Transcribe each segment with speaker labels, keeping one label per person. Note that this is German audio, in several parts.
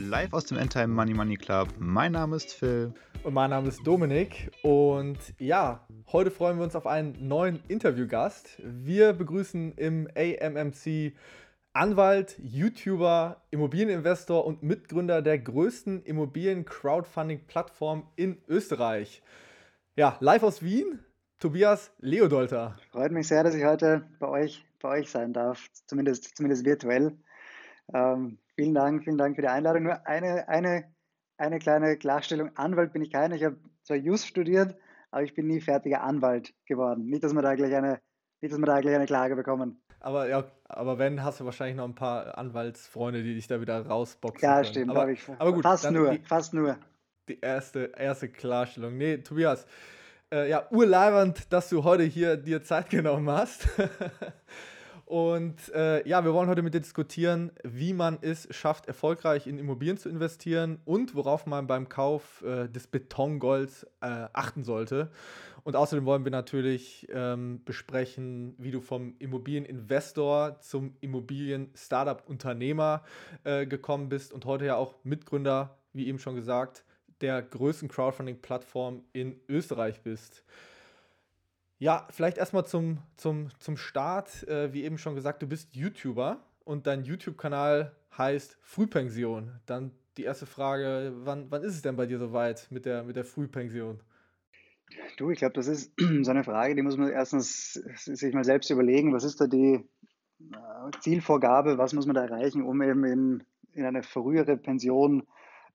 Speaker 1: live aus dem Endtime Money Money Club. Mein Name ist Phil.
Speaker 2: Und mein Name ist Dominik. Und ja, heute freuen wir uns auf einen neuen Interviewgast. Wir begrüßen im AMMC Anwalt, YouTuber, Immobilieninvestor und Mitgründer der größten Immobilien-Crowdfunding-Plattform in Österreich. Ja, live aus Wien, Tobias Leodolter.
Speaker 3: Freut mich sehr, dass ich heute bei euch, bei euch sein darf, zumindest, zumindest virtuell. Ähm, vielen Dank, vielen Dank für die Einladung. Nur eine, eine, eine kleine Klarstellung. Anwalt bin ich keiner. Ich habe zwar Just studiert, aber ich bin nie fertiger Anwalt geworden. Nicht, dass wir da gleich eine, nicht, dass wir da gleich eine Klage bekommen.
Speaker 2: Aber ja, aber wenn, hast du wahrscheinlich noch ein paar Anwaltsfreunde, die dich da wieder rausboxen.
Speaker 3: Ja,
Speaker 2: können.
Speaker 3: stimmt.
Speaker 2: Aber,
Speaker 3: ich,
Speaker 2: aber gut,
Speaker 3: fast nur,
Speaker 2: die,
Speaker 3: fast nur.
Speaker 2: Die erste, erste Klarstellung. Nee, Tobias, äh, ja, urleibernd, dass du heute hier dir Zeit genommen hast. Und äh, ja, wir wollen heute mit dir diskutieren, wie man es schafft, erfolgreich in Immobilien zu investieren und worauf man beim Kauf äh, des Betongolds äh, achten sollte. Und außerdem wollen wir natürlich ähm, besprechen, wie du vom Immobilieninvestor zum Immobilien-Startup-Unternehmer äh, gekommen bist und heute ja auch Mitgründer, wie eben schon gesagt, der größten Crowdfunding-Plattform in Österreich bist. Ja, vielleicht erstmal zum, zum, zum Start. Äh, wie eben schon gesagt, du bist YouTuber und dein YouTube-Kanal heißt Frühpension. Dann die erste Frage, wann, wann ist es denn bei dir soweit mit der, mit der Frühpension?
Speaker 3: Du, ich glaube, das ist so eine Frage, die muss man erstens sich mal selbst überlegen. Was ist da die äh, Zielvorgabe? Was muss man da erreichen, um eben in, in eine frühere Pension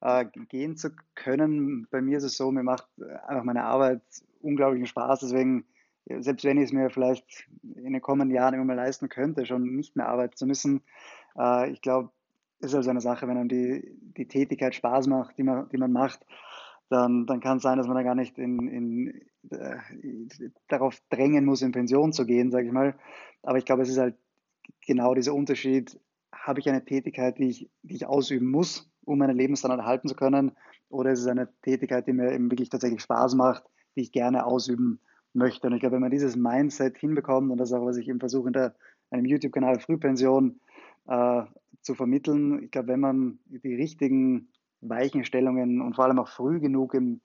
Speaker 3: äh, gehen zu können? Bei mir ist es so, mir macht einfach meine Arbeit unglaublichen Spaß. Deswegen selbst wenn ich es mir vielleicht in den kommenden Jahren immer mal leisten könnte, schon nicht mehr arbeiten zu müssen, äh, ich glaube, ist also eine Sache, wenn einem die, die Tätigkeit Spaß macht, die man, die man macht, dann, dann kann es sein, dass man da gar nicht in, in, äh, darauf drängen muss, in Pension zu gehen, sage ich mal. Aber ich glaube, es ist halt genau dieser Unterschied, habe ich eine Tätigkeit, die ich, die ich ausüben muss, um meinen Lebensstandard erhalten zu können, oder ist es eine Tätigkeit, die mir eben wirklich tatsächlich Spaß macht, die ich gerne ausüben kann möchte. Und ich glaube, wenn man dieses Mindset hinbekommt, und das ist auch, was ich eben versuche, in der, einem YouTube-Kanal Frühpension äh, zu vermitteln, ich glaube, wenn man die richtigen Weichenstellungen und vor allem auch früh genug im,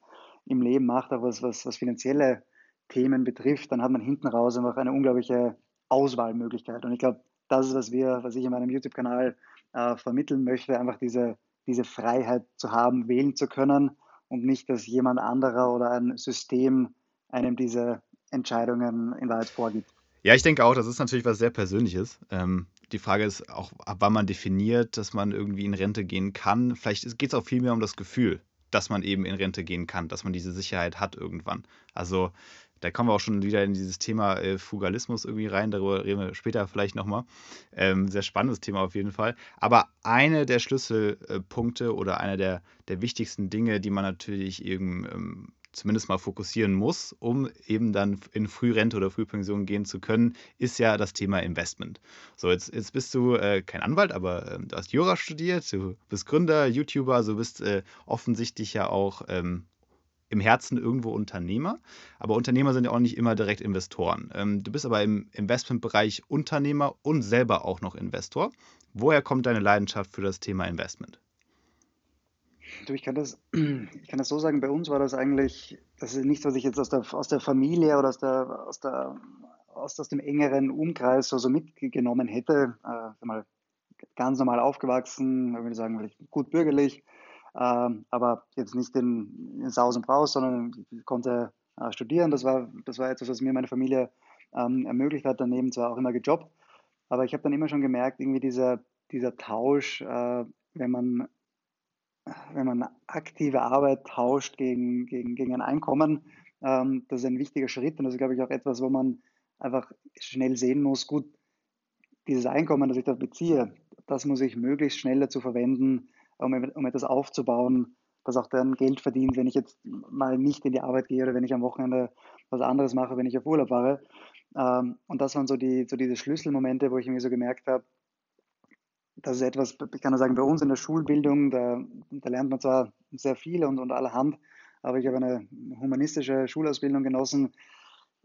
Speaker 3: im Leben macht, auch was, was, was finanzielle Themen betrifft, dann hat man hinten raus einfach eine unglaubliche Auswahlmöglichkeit. Und ich glaube, das ist, was wir, was ich in meinem YouTube-Kanal äh, vermitteln möchte, einfach diese, diese Freiheit zu haben, wählen zu können und nicht, dass jemand anderer oder ein System einem diese Entscheidungen in Wahrheit vorgibt.
Speaker 1: Ja, ich denke auch, das ist natürlich was sehr Persönliches. Ähm, die Frage ist auch, ab wann man definiert, dass man irgendwie in Rente gehen kann. Vielleicht geht es auch viel mehr um das Gefühl, dass man eben in Rente gehen kann, dass man diese Sicherheit hat irgendwann. Also da kommen wir auch schon wieder in dieses Thema äh, Fugalismus irgendwie rein, darüber reden wir später vielleicht nochmal. Ähm, sehr spannendes Thema auf jeden Fall. Aber eine der Schlüsselpunkte oder einer der, der wichtigsten Dinge, die man natürlich eben ähm, zumindest mal fokussieren muss, um eben dann in Frührente oder Frühpension gehen zu können, ist ja das Thema Investment. So, jetzt, jetzt bist du äh, kein Anwalt, aber äh, du hast Jura studiert, du bist Gründer, YouTuber, also bist äh, offensichtlich ja auch ähm, im Herzen irgendwo Unternehmer. Aber Unternehmer sind ja auch nicht immer direkt Investoren. Ähm, du bist aber im Investmentbereich Unternehmer und selber auch noch Investor. Woher kommt deine Leidenschaft für das Thema Investment?
Speaker 3: Du, ich kann das, ich kann das so sagen, bei uns war das eigentlich, das ist nichts, was ich jetzt aus der, aus der Familie oder aus, der, aus, der, aus, aus dem engeren Umkreis so, so mitgenommen hätte. Äh, mal ganz normal aufgewachsen, würde ich sagen, gut bürgerlich, äh, aber jetzt nicht in, in Saus und Braus, sondern konnte äh, studieren. Das war, das war etwas, was mir meine Familie ähm, ermöglicht hat. Daneben zwar auch immer gejobbt, aber ich habe dann immer schon gemerkt, irgendwie dieser, dieser Tausch, äh, wenn man wenn man aktive Arbeit tauscht gegen, gegen, gegen ein Einkommen, ähm, das ist ein wichtiger Schritt und das ist, glaube ich, auch etwas, wo man einfach schnell sehen muss, gut, dieses Einkommen, das ich da beziehe, das muss ich möglichst schnell dazu verwenden, um, um etwas aufzubauen, das auch dann Geld verdient, wenn ich jetzt mal nicht in die Arbeit gehe oder wenn ich am Wochenende was anderes mache, wenn ich auf Urlaub fahre. Ähm, und das waren so, die, so diese Schlüsselmomente, wo ich mir so gemerkt habe, das ist etwas, ich kann nur sagen, bei uns in der Schulbildung, da, da lernt man zwar sehr viel und, und allerhand, aber ich habe eine humanistische Schulausbildung genossen.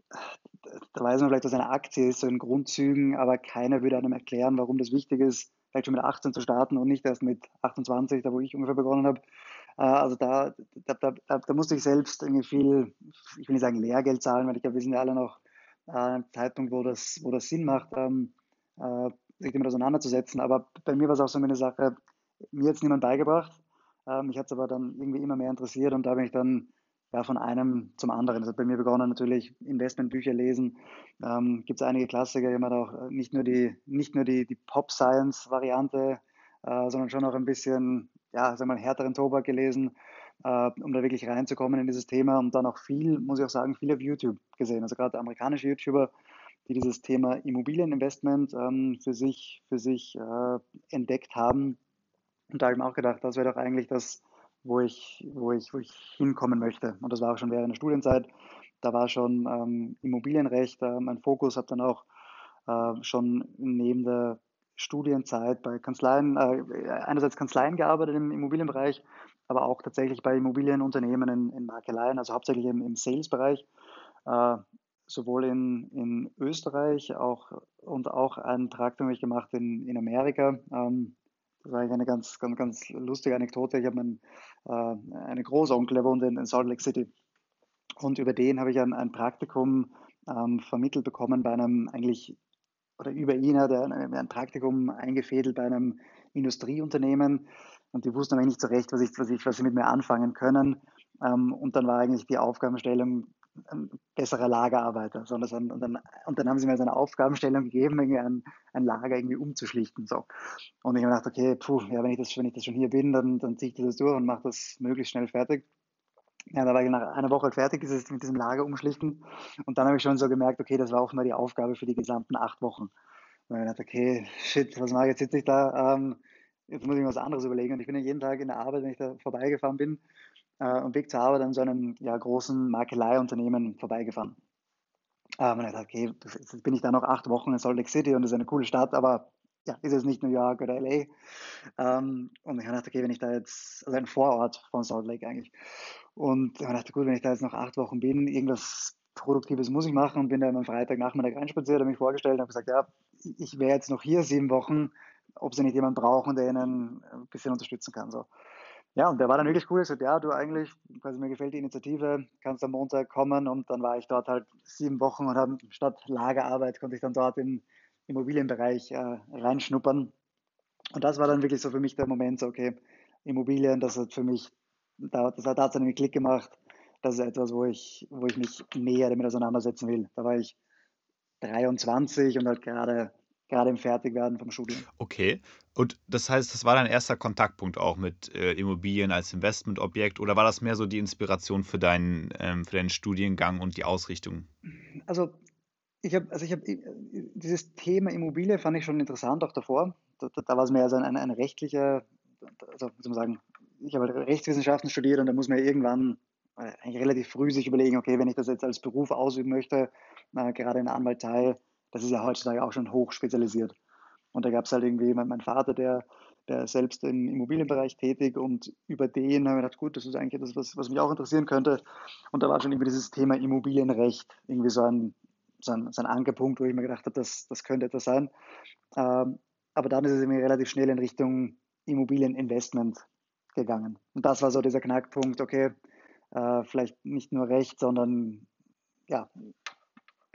Speaker 3: da weiß man vielleicht, was eine Aktie ist, so in Grundzügen, aber keiner würde einem erklären, warum das wichtig ist, vielleicht schon mit 18 zu starten und nicht erst mit 28, da wo ich ungefähr begonnen habe. Äh, also da, da, da, da, musste ich selbst irgendwie viel, ich will nicht sagen Lehrgeld zahlen, weil ich glaube, wir sind ja alle noch äh, an einem Zeitpunkt, wo das, wo das Sinn macht, ähm, äh, sich damit auseinanderzusetzen. Aber bei mir war es auch so eine Sache, mir hat es niemand beigebracht. Ähm, mich hat es aber dann irgendwie immer mehr interessiert und da bin ich dann ja, von einem zum anderen. Das hat bei mir begonnen natürlich Investmentbücher lesen. Ähm, Gibt es einige Klassiker, habe auch nicht nur die, nicht nur die, die Pop-Science-Variante, äh, sondern schon auch ein bisschen, ja, sagen wir mal, härteren Tobak gelesen, äh, um da wirklich reinzukommen in dieses Thema und dann auch viel, muss ich auch sagen, viel auf YouTube gesehen. Also gerade amerikanische YouTuber, die dieses Thema Immobilieninvestment ähm, für sich, für sich äh, entdeckt haben. Und da habe ich mir auch gedacht, das wäre doch eigentlich das, wo ich, wo, ich, wo ich hinkommen möchte. Und das war auch schon während der Studienzeit. Da war schon ähm, Immobilienrecht äh, mein Fokus, habe dann auch äh, schon neben der Studienzeit bei Kanzleien, äh, einerseits Kanzleien gearbeitet im Immobilienbereich, aber auch tatsächlich bei Immobilienunternehmen in, in Makeleien, also hauptsächlich im, im Sales-Bereich, äh, sowohl in, in Österreich auch, und auch einen Praktikum gemacht in, in Amerika. Ähm, das war eigentlich eine ganz, ganz, ganz lustige Anekdote. Ich habe äh, einen Großonkel, der wohnt in, in Salt Lake City. Und über den habe ich ein, ein Praktikum ähm, vermittelt bekommen bei einem eigentlich, oder über ihn hat er ein, ein Praktikum eingefädelt bei einem Industrieunternehmen. Und die wussten aber nicht so recht, was, ich, was, ich, was sie mit mir anfangen können. Ähm, und dann war eigentlich die Aufgabenstellung, ein besserer Lagerarbeiter. Und, dann, und, dann, dann, haben sie mir eine Aufgabenstellung gegeben, irgendwie ein, ein Lager irgendwie umzuschlichten. So. Und ich habe gedacht, okay, puh, ja, wenn ich das, wenn ich das schon hier bin, dann, dann ziehe ich das durch und mache das möglichst schnell fertig. Ja, da war ich nach einer Woche fertig dieses, mit diesem Lager umschlichten. Und dann habe ich schon so gemerkt, okay, das war offenbar die Aufgabe für die gesamten acht Wochen. Und ich dachte, okay, shit, was mache ich jetzt? Sitze ich da, ähm, jetzt muss ich mir was anderes überlegen. Und ich bin ja jeden Tag in der Arbeit, wenn ich da vorbeigefahren bin, äh, und Weg zur Arbeit an so einem ja, großen Makeleiunternehmen vorbeigefahren. Äh, und ich dachte, okay, jetzt bin ich da noch acht Wochen in Salt Lake City und das ist eine coole Stadt, aber ja, ist es nicht New York oder LA. Ähm, und ich dachte, okay, wenn ich da jetzt, also ein Vorort von Salt Lake eigentlich. Und ich dachte, gut, wenn ich da jetzt noch acht Wochen bin, irgendwas Produktives muss ich machen und bin da am Freitagnachmittag reinspaziert, habe mich vorgestellt und habe gesagt, ja, ich wäre jetzt noch hier sieben Wochen, ob sie nicht jemanden brauchen, der ihnen ein bisschen unterstützen kann. So. Ja, und der war dann wirklich cool. Er sagt, ja, du eigentlich, quasi mir gefällt die Initiative, kannst am Montag kommen. Und dann war ich dort halt sieben Wochen und habe statt Lagerarbeit konnte ich dann dort im Immobilienbereich äh, reinschnuppern. Und das war dann wirklich so für mich der Moment, so, okay, Immobilien, das hat für mich, da, das hat tatsächlich einen Klick gemacht. Das ist etwas, wo ich, wo ich mich näher damit auseinandersetzen will. Da war ich 23 und halt gerade gerade im Fertigwerden vom Studium.
Speaker 1: Okay. Und das heißt, das war dein erster Kontaktpunkt auch mit äh, Immobilien als Investmentobjekt oder war das mehr so die Inspiration für deinen, ähm, für deinen Studiengang und die Ausrichtung?
Speaker 3: Also ich habe, also ich habe dieses Thema Immobilie fand ich schon interessant auch davor. Da, da, war es mehr so ein, ein, rechtlicher, also soll man sagen, ich habe halt Rechtswissenschaften studiert und da muss man ja irgendwann äh, eigentlich relativ früh sich überlegen, okay, wenn ich das jetzt als Beruf ausüben möchte, äh, gerade in der Anwaltei, das ist ja heutzutage auch schon hoch spezialisiert. Und da gab es halt irgendwie mein, mein Vater, der, der selbst im Immobilienbereich tätig und über den habe ich gedacht, gut, das ist eigentlich etwas, was, was mich auch interessieren könnte. Und da war schon irgendwie dieses Thema Immobilienrecht irgendwie so ein, so ein, so ein Ankerpunkt, wo ich mir gedacht habe, das, das könnte etwas sein. Ähm, aber dann ist es irgendwie relativ schnell in Richtung Immobilieninvestment gegangen. Und das war so dieser Knackpunkt, okay, äh, vielleicht nicht nur Recht, sondern ja,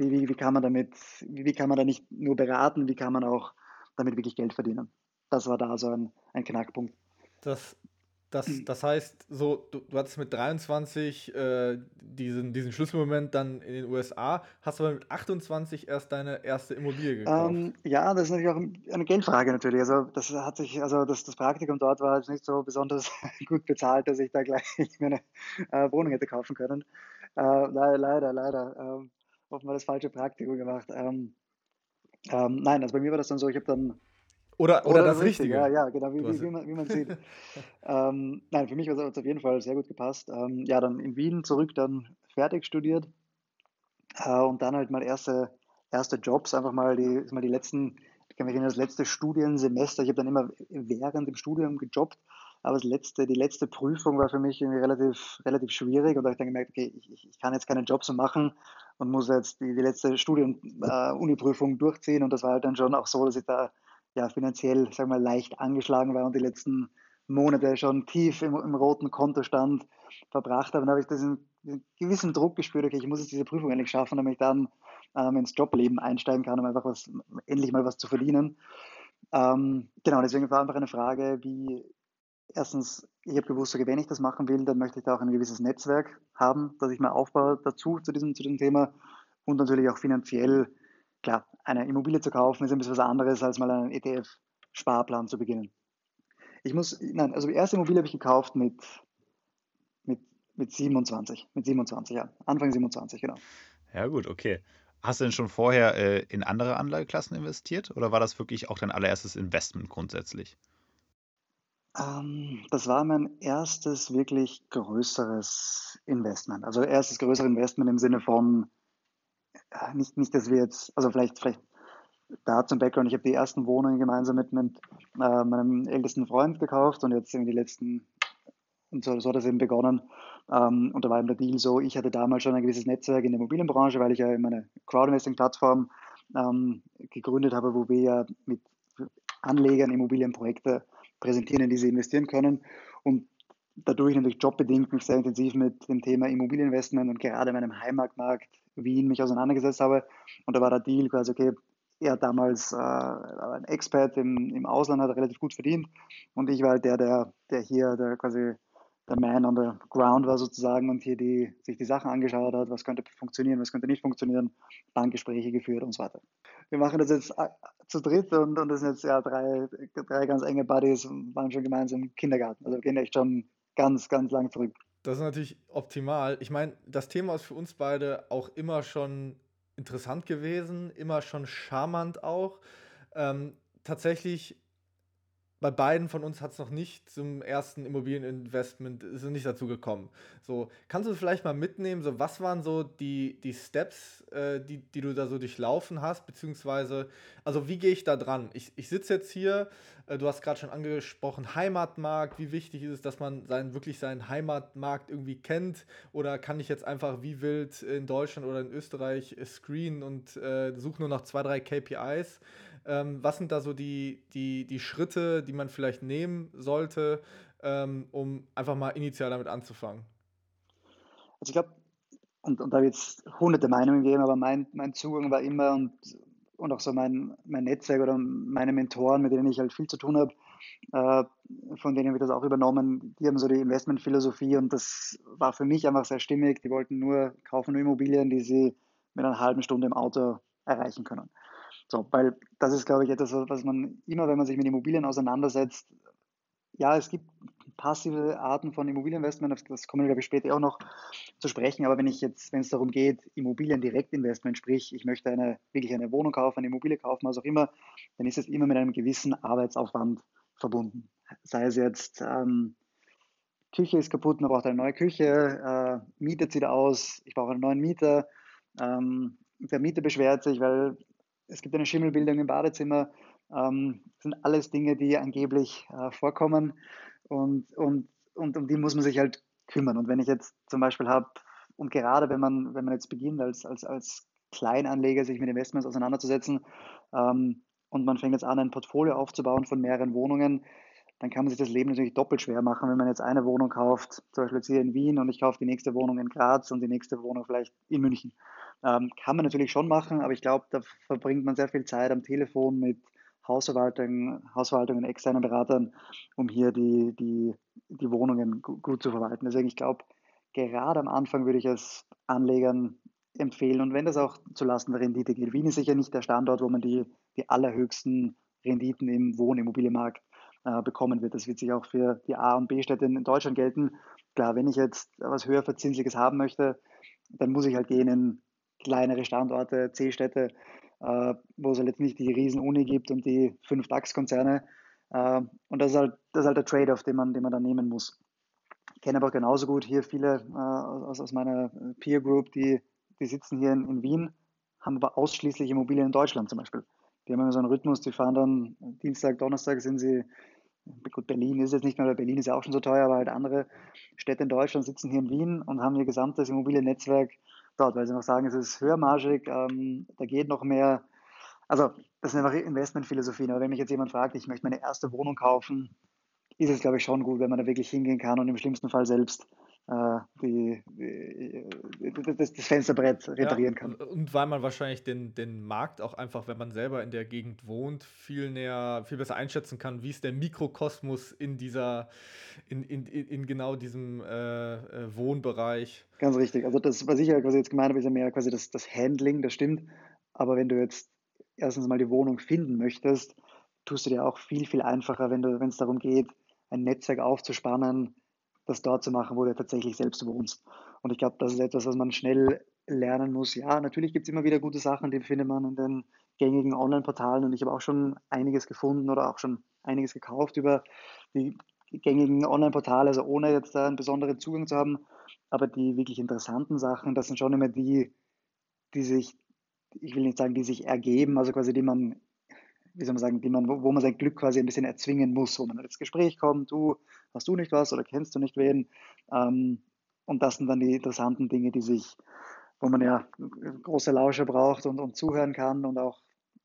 Speaker 3: wie, wie, wie, kann man damit, wie, wie kann man da nicht nur beraten, wie kann man auch damit wirklich Geld verdienen. Das war da so ein, ein Knackpunkt.
Speaker 2: Das, das, das heißt, so, du, du hattest mit 23 äh, diesen, diesen Schlüsselmoment dann in den USA, hast aber mit 28 erst deine erste Immobilie gekauft. Ähm,
Speaker 3: ja, das ist natürlich auch eine Geldfrage natürlich. Also das hat sich, also das, das Praktikum dort war jetzt nicht so besonders gut bezahlt, dass ich da gleich meine äh, Wohnung hätte kaufen können. Äh, leider, leider. Ähm, offenbar das falsche Praktikum gemacht. Ähm, ähm, nein, also bei mir war das dann so, ich habe dann.
Speaker 2: Oder, oder, oder das, das Richtige.
Speaker 3: Ja, ja, genau, wie, wie, wie, man, wie man sieht. ähm, nein, für mich hat es auf jeden Fall sehr gut gepasst. Ähm, ja, dann in Wien zurück, dann fertig studiert äh, und dann halt mal erste, erste Jobs, einfach mal die, mal die letzten, ich kann mich erinnern, das letzte Studiensemester, ich habe dann immer während dem Studium gejobbt, Aber das letzte, die letzte Prüfung war für mich irgendwie relativ, relativ schwierig und da habe ich dann gemerkt, okay, ich, ich kann jetzt keinen Job so machen und muss jetzt die, die letzte Studien-Uni-Prüfung äh, durchziehen. Und das war halt dann schon auch so, dass ich da ja finanziell, sagen mal, leicht angeschlagen war und die letzten Monate schon tief im, im roten Kontostand verbracht habe. Dann habe ich diesen, diesen, gewissen Druck gespürt, okay, ich muss jetzt diese Prüfung endlich schaffen, damit ich dann ähm, ins Jobleben einsteigen kann, um einfach was, endlich mal was zu verdienen. Ähm, genau, deswegen war einfach eine Frage, wie erstens, ich habe gewusst, okay, wenn ich das machen will, dann möchte ich da auch ein gewisses Netzwerk haben, das ich mir aufbaue dazu, zu diesem, zu diesem Thema. Und natürlich auch finanziell, klar, eine Immobilie zu kaufen ist ein bisschen was anderes, als mal einen ETF-Sparplan zu beginnen. Ich muss, nein, also die erste Immobilie habe ich gekauft mit, mit, mit 27, mit 27, ja, Anfang 27, genau.
Speaker 1: Ja, gut, okay. Hast du denn schon vorher äh, in andere Anlageklassen investiert oder war das wirklich auch dein allererstes Investment grundsätzlich?
Speaker 3: Ähm, das war mein erstes wirklich größeres Investment. Also erstes größeres Investment im Sinne von, äh, nicht, nicht, dass wir jetzt, also vielleicht, vielleicht da zum Background, ich habe die ersten Wohnungen gemeinsam mit, mit äh, meinem ältesten Freund gekauft und jetzt in die letzten, und so, so hat das eben begonnen. Ähm, und da war eben der Deal so, ich hatte damals schon ein gewisses Netzwerk in der Immobilienbranche, weil ich ja meine Crowdinvesting-Plattform ähm, gegründet habe, wo wir ja mit Anlegern Immobilienprojekte präsentieren, in die sie investieren können. Und dadurch natürlich jobbedingt mich sehr intensiv mit dem Thema Immobilieninvestment und gerade meinem Heimatmarkt Wien mich auseinandergesetzt habe. Und da war der Deal quasi, okay, er damals äh, ein Expert im, im Ausland, hat relativ gut verdient und ich war halt der, der, der hier der quasi der Man on the Ground war sozusagen und hier die, sich die Sachen angeschaut hat, was könnte funktionieren, was könnte nicht funktionieren, Bankgespräche geführt und so weiter. Wir machen das jetzt äh, zu dritt und, und das sind jetzt ja drei, drei ganz enge Buddies und waren schon gemeinsam im Kindergarten. Also wir gehen echt schon ganz, ganz lang zurück.
Speaker 2: Das ist natürlich optimal. Ich meine, das Thema ist für uns beide auch immer schon interessant gewesen, immer schon charmant auch. Ähm, tatsächlich bei beiden von uns hat es noch nicht zum ersten Immobilieninvestment, ist es nicht dazu gekommen. So, kannst du vielleicht mal mitnehmen, so was waren so die, die Steps, äh, die, die du da so durchlaufen hast, beziehungsweise, also wie gehe ich da dran? Ich, ich sitze jetzt hier, äh, du hast gerade schon angesprochen, Heimatmarkt, wie wichtig ist es, dass man seinen, wirklich seinen Heimatmarkt irgendwie kennt? Oder kann ich jetzt einfach wie wild in Deutschland oder in Österreich screenen und äh, suche nur nach zwei, drei KPIs? Ähm, was sind da so die, die, die Schritte, die man vielleicht nehmen sollte, ähm, um einfach mal initial damit anzufangen?
Speaker 3: Also ich glaube, und, und da wird es hunderte Meinungen geben, aber mein, mein Zugang war immer und, und auch so mein, mein Netzwerk oder meine Mentoren, mit denen ich halt viel zu tun habe, äh, von denen habe ich das auch übernommen, die haben so die Investmentphilosophie und das war für mich einfach sehr stimmig. Die wollten nur kaufen nur Immobilien, die sie mit einer halben Stunde im Auto erreichen können. So, weil das ist, glaube ich, etwas, was man immer, wenn man sich mit Immobilien auseinandersetzt, ja, es gibt passive Arten von Immobilieninvestment, das kommen wir, glaube ich, später auch noch zu sprechen, aber wenn ich jetzt, wenn es darum geht, Immobilien-Direktinvestment, sprich, ich möchte eine, wirklich eine Wohnung kaufen, eine Immobilie kaufen, was auch immer, dann ist es immer mit einem gewissen Arbeitsaufwand verbunden. Sei es jetzt, ähm, Küche ist kaputt, man braucht eine neue Küche, äh, Miete zieht aus, ich brauche einen neuen Mieter, ähm, der Mieter beschwert sich, weil es gibt eine Schimmelbildung im Badezimmer. Ähm, das sind alles Dinge, die angeblich äh, vorkommen und, und, und um die muss man sich halt kümmern. Und wenn ich jetzt zum Beispiel habe, und gerade wenn man, wenn man jetzt beginnt, als, als, als Kleinanleger sich mit Investments auseinanderzusetzen ähm, und man fängt jetzt an, ein Portfolio aufzubauen von mehreren Wohnungen, dann kann man sich das Leben natürlich doppelt schwer machen, wenn man jetzt eine Wohnung kauft, zum Beispiel jetzt hier in Wien und ich kaufe die nächste Wohnung in Graz und die nächste Wohnung vielleicht in München. Ähm, kann man natürlich schon machen, aber ich glaube, da verbringt man sehr viel Zeit am Telefon mit Hausverwaltung, Hausverwaltungen, externen Beratern, um hier die, die, die Wohnungen gut zu verwalten. Deswegen, ich glaube, gerade am Anfang würde ich es Anlegern empfehlen und wenn das auch zulasten der Rendite geht. Wien ist sicher nicht der Standort, wo man die, die allerhöchsten Renditen im Wohnimmobilienmarkt äh, bekommen wird. Das wird sich auch für die A- und B-Städte in Deutschland gelten. Klar, wenn ich jetzt was höher verzinsliches haben möchte, dann muss ich halt gehen in kleinere Standorte, C-Städte, äh, wo es halt nicht die Riesen-Uni gibt und die fünf DAX-Konzerne. Äh, und das ist halt, das ist halt der Trade-off, den man, den man dann nehmen muss. Ich kenne aber auch genauso gut hier viele aus, aus meiner Peer Group, die, die sitzen hier in, in Wien, haben aber ausschließlich Immobilien in Deutschland zum Beispiel. Die haben immer so einen Rhythmus, die fahren dann Dienstag, Donnerstag sind sie gut, Berlin ist jetzt nicht mehr, weil Berlin ist ja auch schon so teuer, aber halt andere Städte in Deutschland sitzen hier in Wien und haben ihr gesamtes Immobiliennetzwerk dort, weil sie noch sagen, es ist höhermargig, ähm, da geht noch mehr. Also das sind einfach Investmentphilosophien. Aber wenn mich jetzt jemand fragt, ich möchte meine erste Wohnung kaufen, ist es, glaube ich, schon gut, wenn man da wirklich hingehen kann und im schlimmsten Fall selbst die, die, das, das, Fensterbrett reparieren ja, kann.
Speaker 2: Und weil man wahrscheinlich den, den Markt auch einfach, wenn man selber in der Gegend wohnt, viel näher, viel besser einschätzen kann, wie ist der Mikrokosmos in dieser, in, in, in genau diesem äh, äh, Wohnbereich.
Speaker 3: Ganz richtig. Also das, was ich ja quasi jetzt gemeint habe, ist ja mehr quasi das, das Handling, das stimmt. Aber wenn du jetzt erstens mal die Wohnung finden möchtest, tust du dir auch viel, viel einfacher, wenn es darum geht, ein Netzwerk aufzuspannen, das dort zu machen, wo du tatsächlich selbst wohnst. Und ich glaube, das ist etwas, was man schnell lernen muss. Ja, natürlich gibt es immer wieder gute Sachen, die findet man in den gängigen Online-Portalen und ich habe auch schon einiges gefunden oder auch schon einiges gekauft über die gängigen Online-Portale, also ohne jetzt da einen besonderen Zugang zu haben. Aber die wirklich interessanten Sachen, das sind schon immer die, die sich, ich will nicht sagen, die sich ergeben, also quasi die man wie soll man sagen, die man, wo man sein Glück quasi ein bisschen erzwingen muss, wo man ins Gespräch kommt, du, hast du nicht was oder kennst du nicht wen? Ähm, und das sind dann die interessanten Dinge, die sich, wo man ja große Lauscher braucht und, und zuhören kann und auch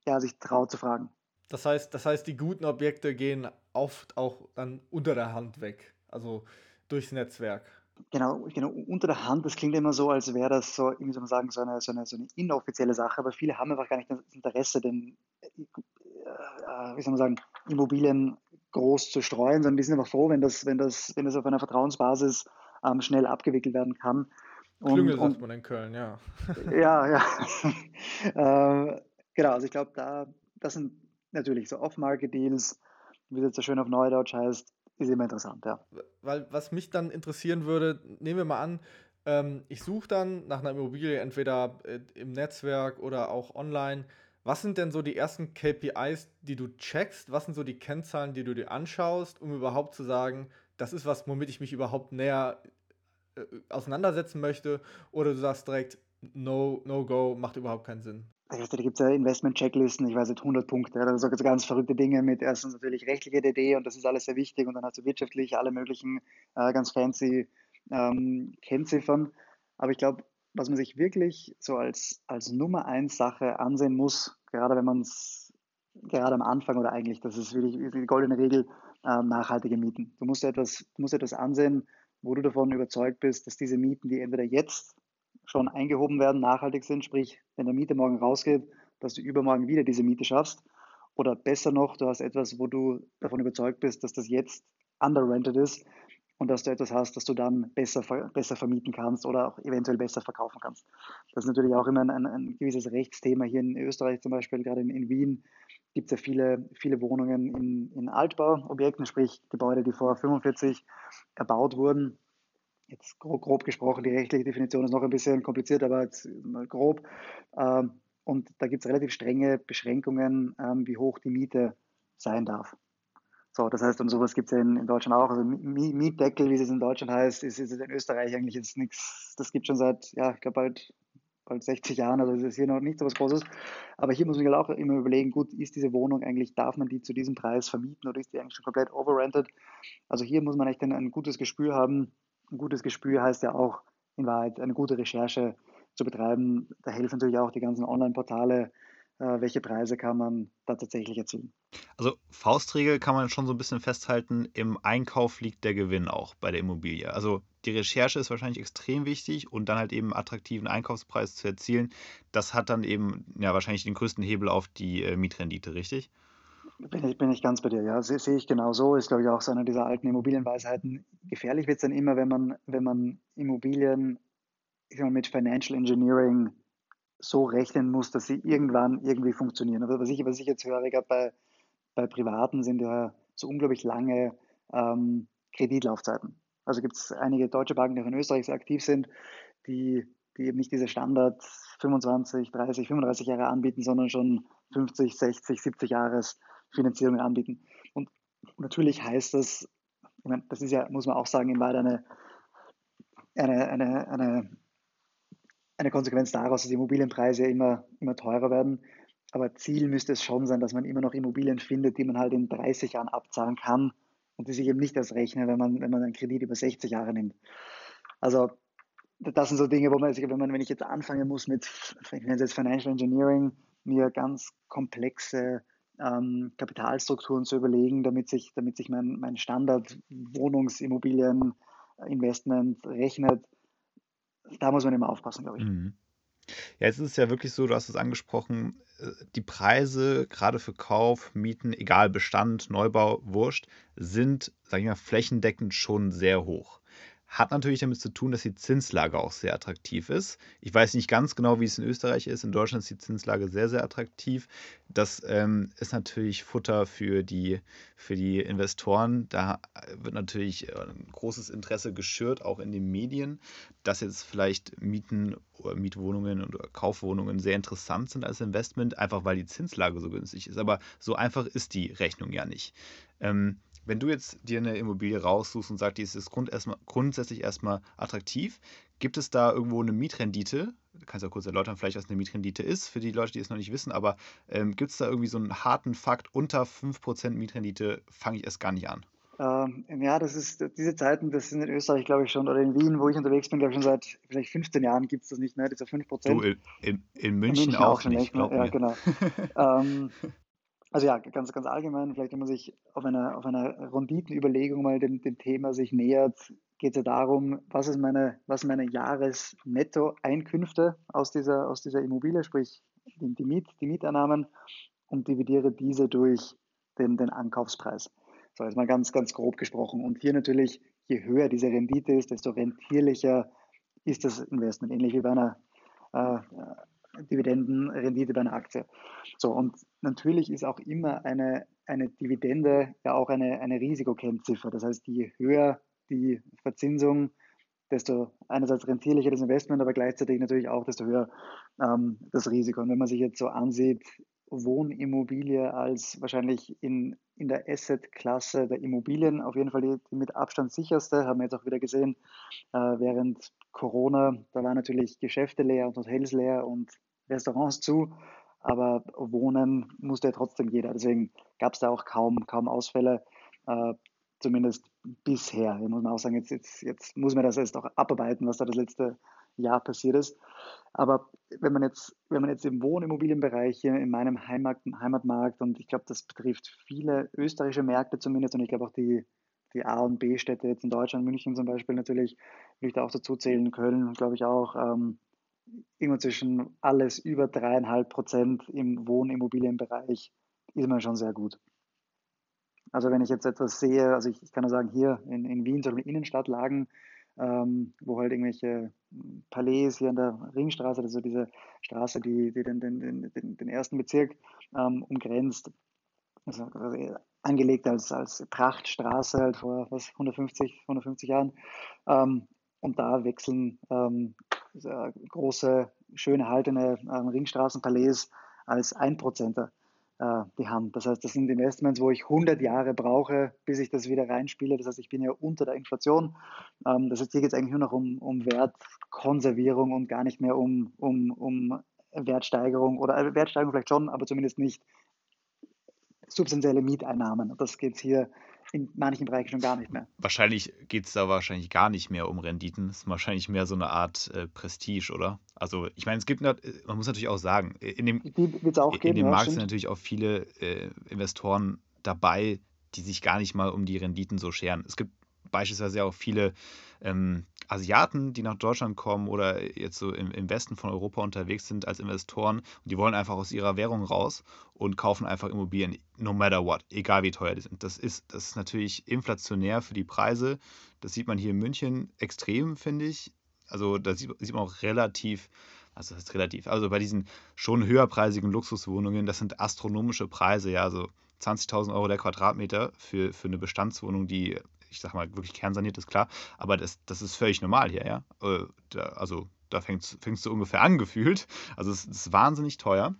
Speaker 3: ja, sich traut zu fragen.
Speaker 2: Das heißt, das heißt, die guten Objekte gehen oft auch dann unter der Hand weg, also durchs Netzwerk.
Speaker 3: Genau, genau, unter der Hand, das klingt immer so, als wäre das so, irgendwie soll man sagen, so eine, so, eine, so eine inoffizielle Sache, aber viele haben einfach gar nicht das Interesse, denn wie soll man sagen, Immobilien groß zu streuen, sondern die sind einfach froh, wenn das, wenn das, wenn das auf einer Vertrauensbasis ähm, schnell abgewickelt werden kann.
Speaker 2: Und, Klüngel sagt man in Köln, ja.
Speaker 3: ja, ja. äh, genau, also ich glaube, da, das sind natürlich so Off-Market-Deals, wie es jetzt so schön auf Neudeutsch heißt, ist immer interessant, ja.
Speaker 2: Weil was mich dann interessieren würde, nehmen wir mal an, ähm, ich suche dann nach einer Immobilie entweder äh, im Netzwerk oder auch online was sind denn so die ersten KPIs, die du checkst? Was sind so die Kennzahlen, die du dir anschaust, um überhaupt zu sagen, das ist was, womit ich mich überhaupt näher äh, auseinandersetzen möchte? Oder du sagst direkt, no, no go, macht überhaupt keinen Sinn?
Speaker 3: Da gibt es ja Investment-Checklisten, ich weiß nicht, 100 Punkte. Da sind ganz verrückte Dinge mit erstens natürlich rechtliche DD und das ist alles sehr wichtig und dann hast du wirtschaftlich alle möglichen äh, ganz fancy ähm, Kennziffern. Aber ich glaube, was man sich wirklich so als, als Nummer eins Sache ansehen muss, gerade wenn man es gerade am Anfang oder eigentlich, das ist wirklich die goldene Regel, äh, nachhaltige Mieten. Du musst etwas, du musst etwas ansehen, wo du davon überzeugt bist, dass diese Mieten, die entweder jetzt schon eingehoben werden, nachhaltig sind, sprich, wenn der Mieter morgen rausgeht, dass du übermorgen wieder diese Miete schaffst. Oder besser noch, du hast etwas, wo du davon überzeugt bist, dass das jetzt underrented ist und dass du etwas hast, das du dann besser, besser vermieten kannst oder auch eventuell besser verkaufen kannst. Das ist natürlich auch immer ein, ein, ein gewisses Rechtsthema. Hier in Österreich zum Beispiel, gerade in, in Wien, gibt es ja viele, viele Wohnungen in, in Altbauobjekten, sprich Gebäude, die vor 45 erbaut wurden. Jetzt grob, grob gesprochen, die rechtliche Definition ist noch ein bisschen kompliziert, aber jetzt mal grob. Ähm, und da gibt es relativ strenge Beschränkungen, ähm, wie hoch die Miete sein darf. So, das heißt, und sowas gibt es ja in, in, Deutschland auch. Also Mietdeckel, wie es in Deutschland heißt, ist, ist in Österreich eigentlich jetzt nichts. Das gibt schon seit, ja, ich glaube bald, bald 60 Jahren, also das ist hier noch nicht so was Großes. Aber hier muss man halt auch immer überlegen, gut, ist diese Wohnung eigentlich, darf man die zu diesem Preis vermieten oder ist die eigentlich schon komplett overrented? Also hier muss man echt ein, ein gutes Gespür haben. Ein gutes Gespür heißt ja auch in Wahrheit eine gute Recherche zu betreiben. Da helfen natürlich auch die ganzen Online-Portale, welche Preise kann man da tatsächlich erzielen.
Speaker 1: Also Faustregel kann man schon so ein bisschen festhalten, im Einkauf liegt der Gewinn auch bei der Immobilie. Also die Recherche ist wahrscheinlich extrem wichtig und dann halt eben attraktiven Einkaufspreis zu erzielen, das hat dann eben ja wahrscheinlich den größten Hebel auf die äh, Mietrendite, richtig?
Speaker 3: Bin ich, bin ich ganz bei dir, ja. Sehe seh ich genau so. Ist, glaube ich, auch so eine dieser alten Immobilienweisheiten. Gefährlich wird es dann immer, wenn man, wenn man Immobilien ich mal, mit Financial Engineering so rechnen muss, dass sie irgendwann irgendwie funktionieren. Aber was ich, was ich jetzt höre, gerade bei, bei Privaten sind ja so unglaublich lange ähm, Kreditlaufzeiten. Also gibt es einige deutsche Banken, die auch in Österreich sehr aktiv sind, die, die eben nicht diese Standard 25, 30, 35 Jahre anbieten, sondern schon 50, 60, 70 Jahres Finanzierungen anbieten. Und natürlich heißt das, ich meine, das ist ja, muss man auch sagen, in Wahrheit eine, eine, eine, eine eine Konsequenz daraus, dass Immobilienpreise ja immer, immer teurer werden. Aber Ziel müsste es schon sein, dass man immer noch Immobilien findet, die man halt in 30 Jahren abzahlen kann, und die sich eben nicht erst rechnen, wenn man, wenn man einen Kredit über 60 Jahre nimmt. Also das sind so Dinge, wo man, wenn man, wenn ich jetzt anfangen muss mit, ich nenne es jetzt Financial Engineering, mir ganz komplexe ähm, Kapitalstrukturen zu überlegen, damit sich, damit sich mein, mein Standard Wohnungsimmobilieninvestment rechnet, da muss man immer aufpassen, glaube ich. Mhm.
Speaker 1: Ja, jetzt ist es ja wirklich so, du hast es angesprochen, äh, die Preise gerade für Kauf, Mieten, egal Bestand, Neubau, Wurscht, sind, sage ich mal, flächendeckend schon sehr hoch. Hat natürlich damit zu tun, dass die Zinslage auch sehr attraktiv ist. Ich weiß nicht ganz genau, wie es in Österreich ist. In Deutschland ist die Zinslage sehr, sehr attraktiv. Das ähm, ist natürlich Futter für die, für die Investoren. Da wird natürlich äh, ein großes Interesse geschürt, auch in den Medien, dass jetzt vielleicht Mieten oder Mietwohnungen oder Kaufwohnungen sehr interessant sind als Investment, einfach weil die Zinslage so günstig ist. Aber so einfach ist die Rechnung ja nicht. Ähm, wenn du jetzt dir eine Immobilie raussuchst und sagst, die ist Grund erstmal, grundsätzlich erstmal attraktiv, gibt es da irgendwo eine Mietrendite? Du kannst ja kurz erläutern, vielleicht, was eine Mietrendite ist, für die Leute, die es noch nicht wissen, aber ähm, gibt es da irgendwie so einen harten Fakt, unter 5% Mietrendite fange ich erst gar nicht an?
Speaker 3: Ähm, ja, das ist diese Zeiten, das sind in Österreich, glaube ich, schon, oder in Wien, wo ich unterwegs bin, glaube ich, schon seit vielleicht 15 Jahren gibt es das nicht mehr, diese 5%.
Speaker 1: Du, in, in, in, München, in München auch, auch nicht,
Speaker 3: glaub Ja, mir. genau. ähm, also ja, ganz, ganz allgemein, vielleicht wenn man sich auf einer, auf einer Renditenüberlegung mal dem, dem Thema sich nähert, geht es ja darum, was ist meine, was meine Jahresnettoeinkünfte aus dieser, aus dieser Immobilie, sprich die, die, Miet, die Mieteinnahmen und dividiere diese durch den, den Ankaufspreis. So, jetzt mal ganz, ganz grob gesprochen. Und hier natürlich, je höher diese Rendite ist, desto rentierlicher ist das Investment, ähnlich wie bei einer äh, Dividendenrendite bei einer Aktie. So, und natürlich ist auch immer eine, eine Dividende ja auch eine, eine Risikokennziffer. Das heißt, je höher die Verzinsung, desto einerseits rentierlicher das Investment, aber gleichzeitig natürlich auch, desto höher ähm, das Risiko. Und wenn man sich jetzt so ansieht, Wohnimmobilie als wahrscheinlich in, in der Asset-Klasse der Immobilien auf jeden Fall die, die, mit Abstand sicherste, haben wir jetzt auch wieder gesehen, äh, während Corona, da waren natürlich Geschäfte leer und Hotels leer und Restaurants zu, aber wohnen musste ja trotzdem jeder. Deswegen gab es da auch kaum, kaum Ausfälle, äh, zumindest bisher. Ich muss man auch sagen, jetzt, jetzt, jetzt muss man das erst auch abarbeiten, was da das letzte Jahr passiert ist. Aber wenn man jetzt, wenn man jetzt im Wohnimmobilienbereich hier in meinem Heimat, Heimatmarkt, und ich glaube, das betrifft viele österreichische Märkte zumindest, und ich glaube auch die, die A- und B-Städte jetzt in Deutschland, München zum Beispiel natürlich, will ich da auch dazu zählen, Köln, glaube ich auch, ähm, irgendwo zwischen alles über dreieinhalb Prozent im Wohnimmobilienbereich ist man schon sehr gut. Also wenn ich jetzt etwas sehe, also ich, ich kann nur sagen, hier in, in Wien, so in Innenstadtlagen, ähm, wo halt irgendwelche Palais hier an der Ringstraße, also diese Straße, die, die den, den, den, den ersten Bezirk ähm, umgrenzt, also, also angelegt als, als Prachtstraße halt vor was, 150, 150 Jahren. Ähm, und da wechseln ähm, große, schön erhaltene ähm, Ringstraßenpalais als Einprozenter äh, die Hand. Das heißt, das sind Investments, wo ich 100 Jahre brauche, bis ich das wieder reinspiele. Das heißt, ich bin ja unter der Inflation. Ähm, das heißt, hier geht es eigentlich nur noch um, um Wertkonservierung und gar nicht mehr um, um, um Wertsteigerung oder äh, Wertsteigerung vielleicht schon, aber zumindest nicht substanzielle Mieteinnahmen. Das geht hier in manchen Bereichen schon gar nicht mehr.
Speaker 1: Wahrscheinlich geht es da wahrscheinlich gar nicht mehr um Renditen. Es ist wahrscheinlich mehr so eine Art äh, Prestige, oder? Also ich meine, es gibt, man muss natürlich auch sagen, in dem, auch in geben, dem ja, Markt stimmt. sind natürlich auch viele äh, Investoren dabei, die sich gar nicht mal um die Renditen so scheren. Es gibt beispielsweise auch viele ähm, Asiaten, die nach Deutschland kommen oder jetzt so im, im, Westen von Europa unterwegs sind als Investoren und die wollen einfach aus ihrer Währung raus und kaufen einfach Immobilien, no matter what, egal wie teuer die sind. Das ist, das ist natürlich inflationär für die Preise. Das sieht man hier in München extrem, finde ich. Also da sieht, sieht man auch relativ also das ist relativ, also bei diesen schon höherpreisigen Luxuswohnungen, das sind astronomische Preise, ja, also 20.000 Euro der Quadratmeter für, für eine Bestandswohnung, die ich sag mal, wirklich kernsaniert ist klar, aber das, das ist völlig normal hier, ja. Äh, da, also da es so ungefähr an gefühlt. Also es ist wahnsinnig teuer.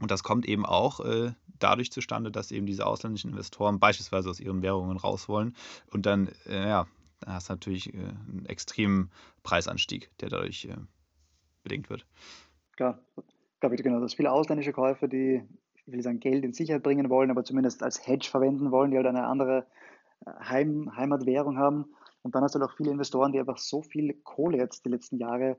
Speaker 1: Und das kommt eben auch äh, dadurch zustande, dass eben diese ausländischen Investoren beispielsweise aus ihren Währungen raus wollen. Und dann, äh, ja, dann hast du natürlich äh, einen extremen Preisanstieg, der dadurch äh, bedingt wird.
Speaker 3: Klar, glaube ich, genau. Das viele ausländische Käufer, die, ich will sagen, Geld in Sicherheit bringen wollen, aber zumindest als Hedge verwenden wollen, die halt eine andere Heim, Heimatwährung haben. Und dann hast du halt auch viele Investoren, die einfach so viel Kohle jetzt die letzten Jahre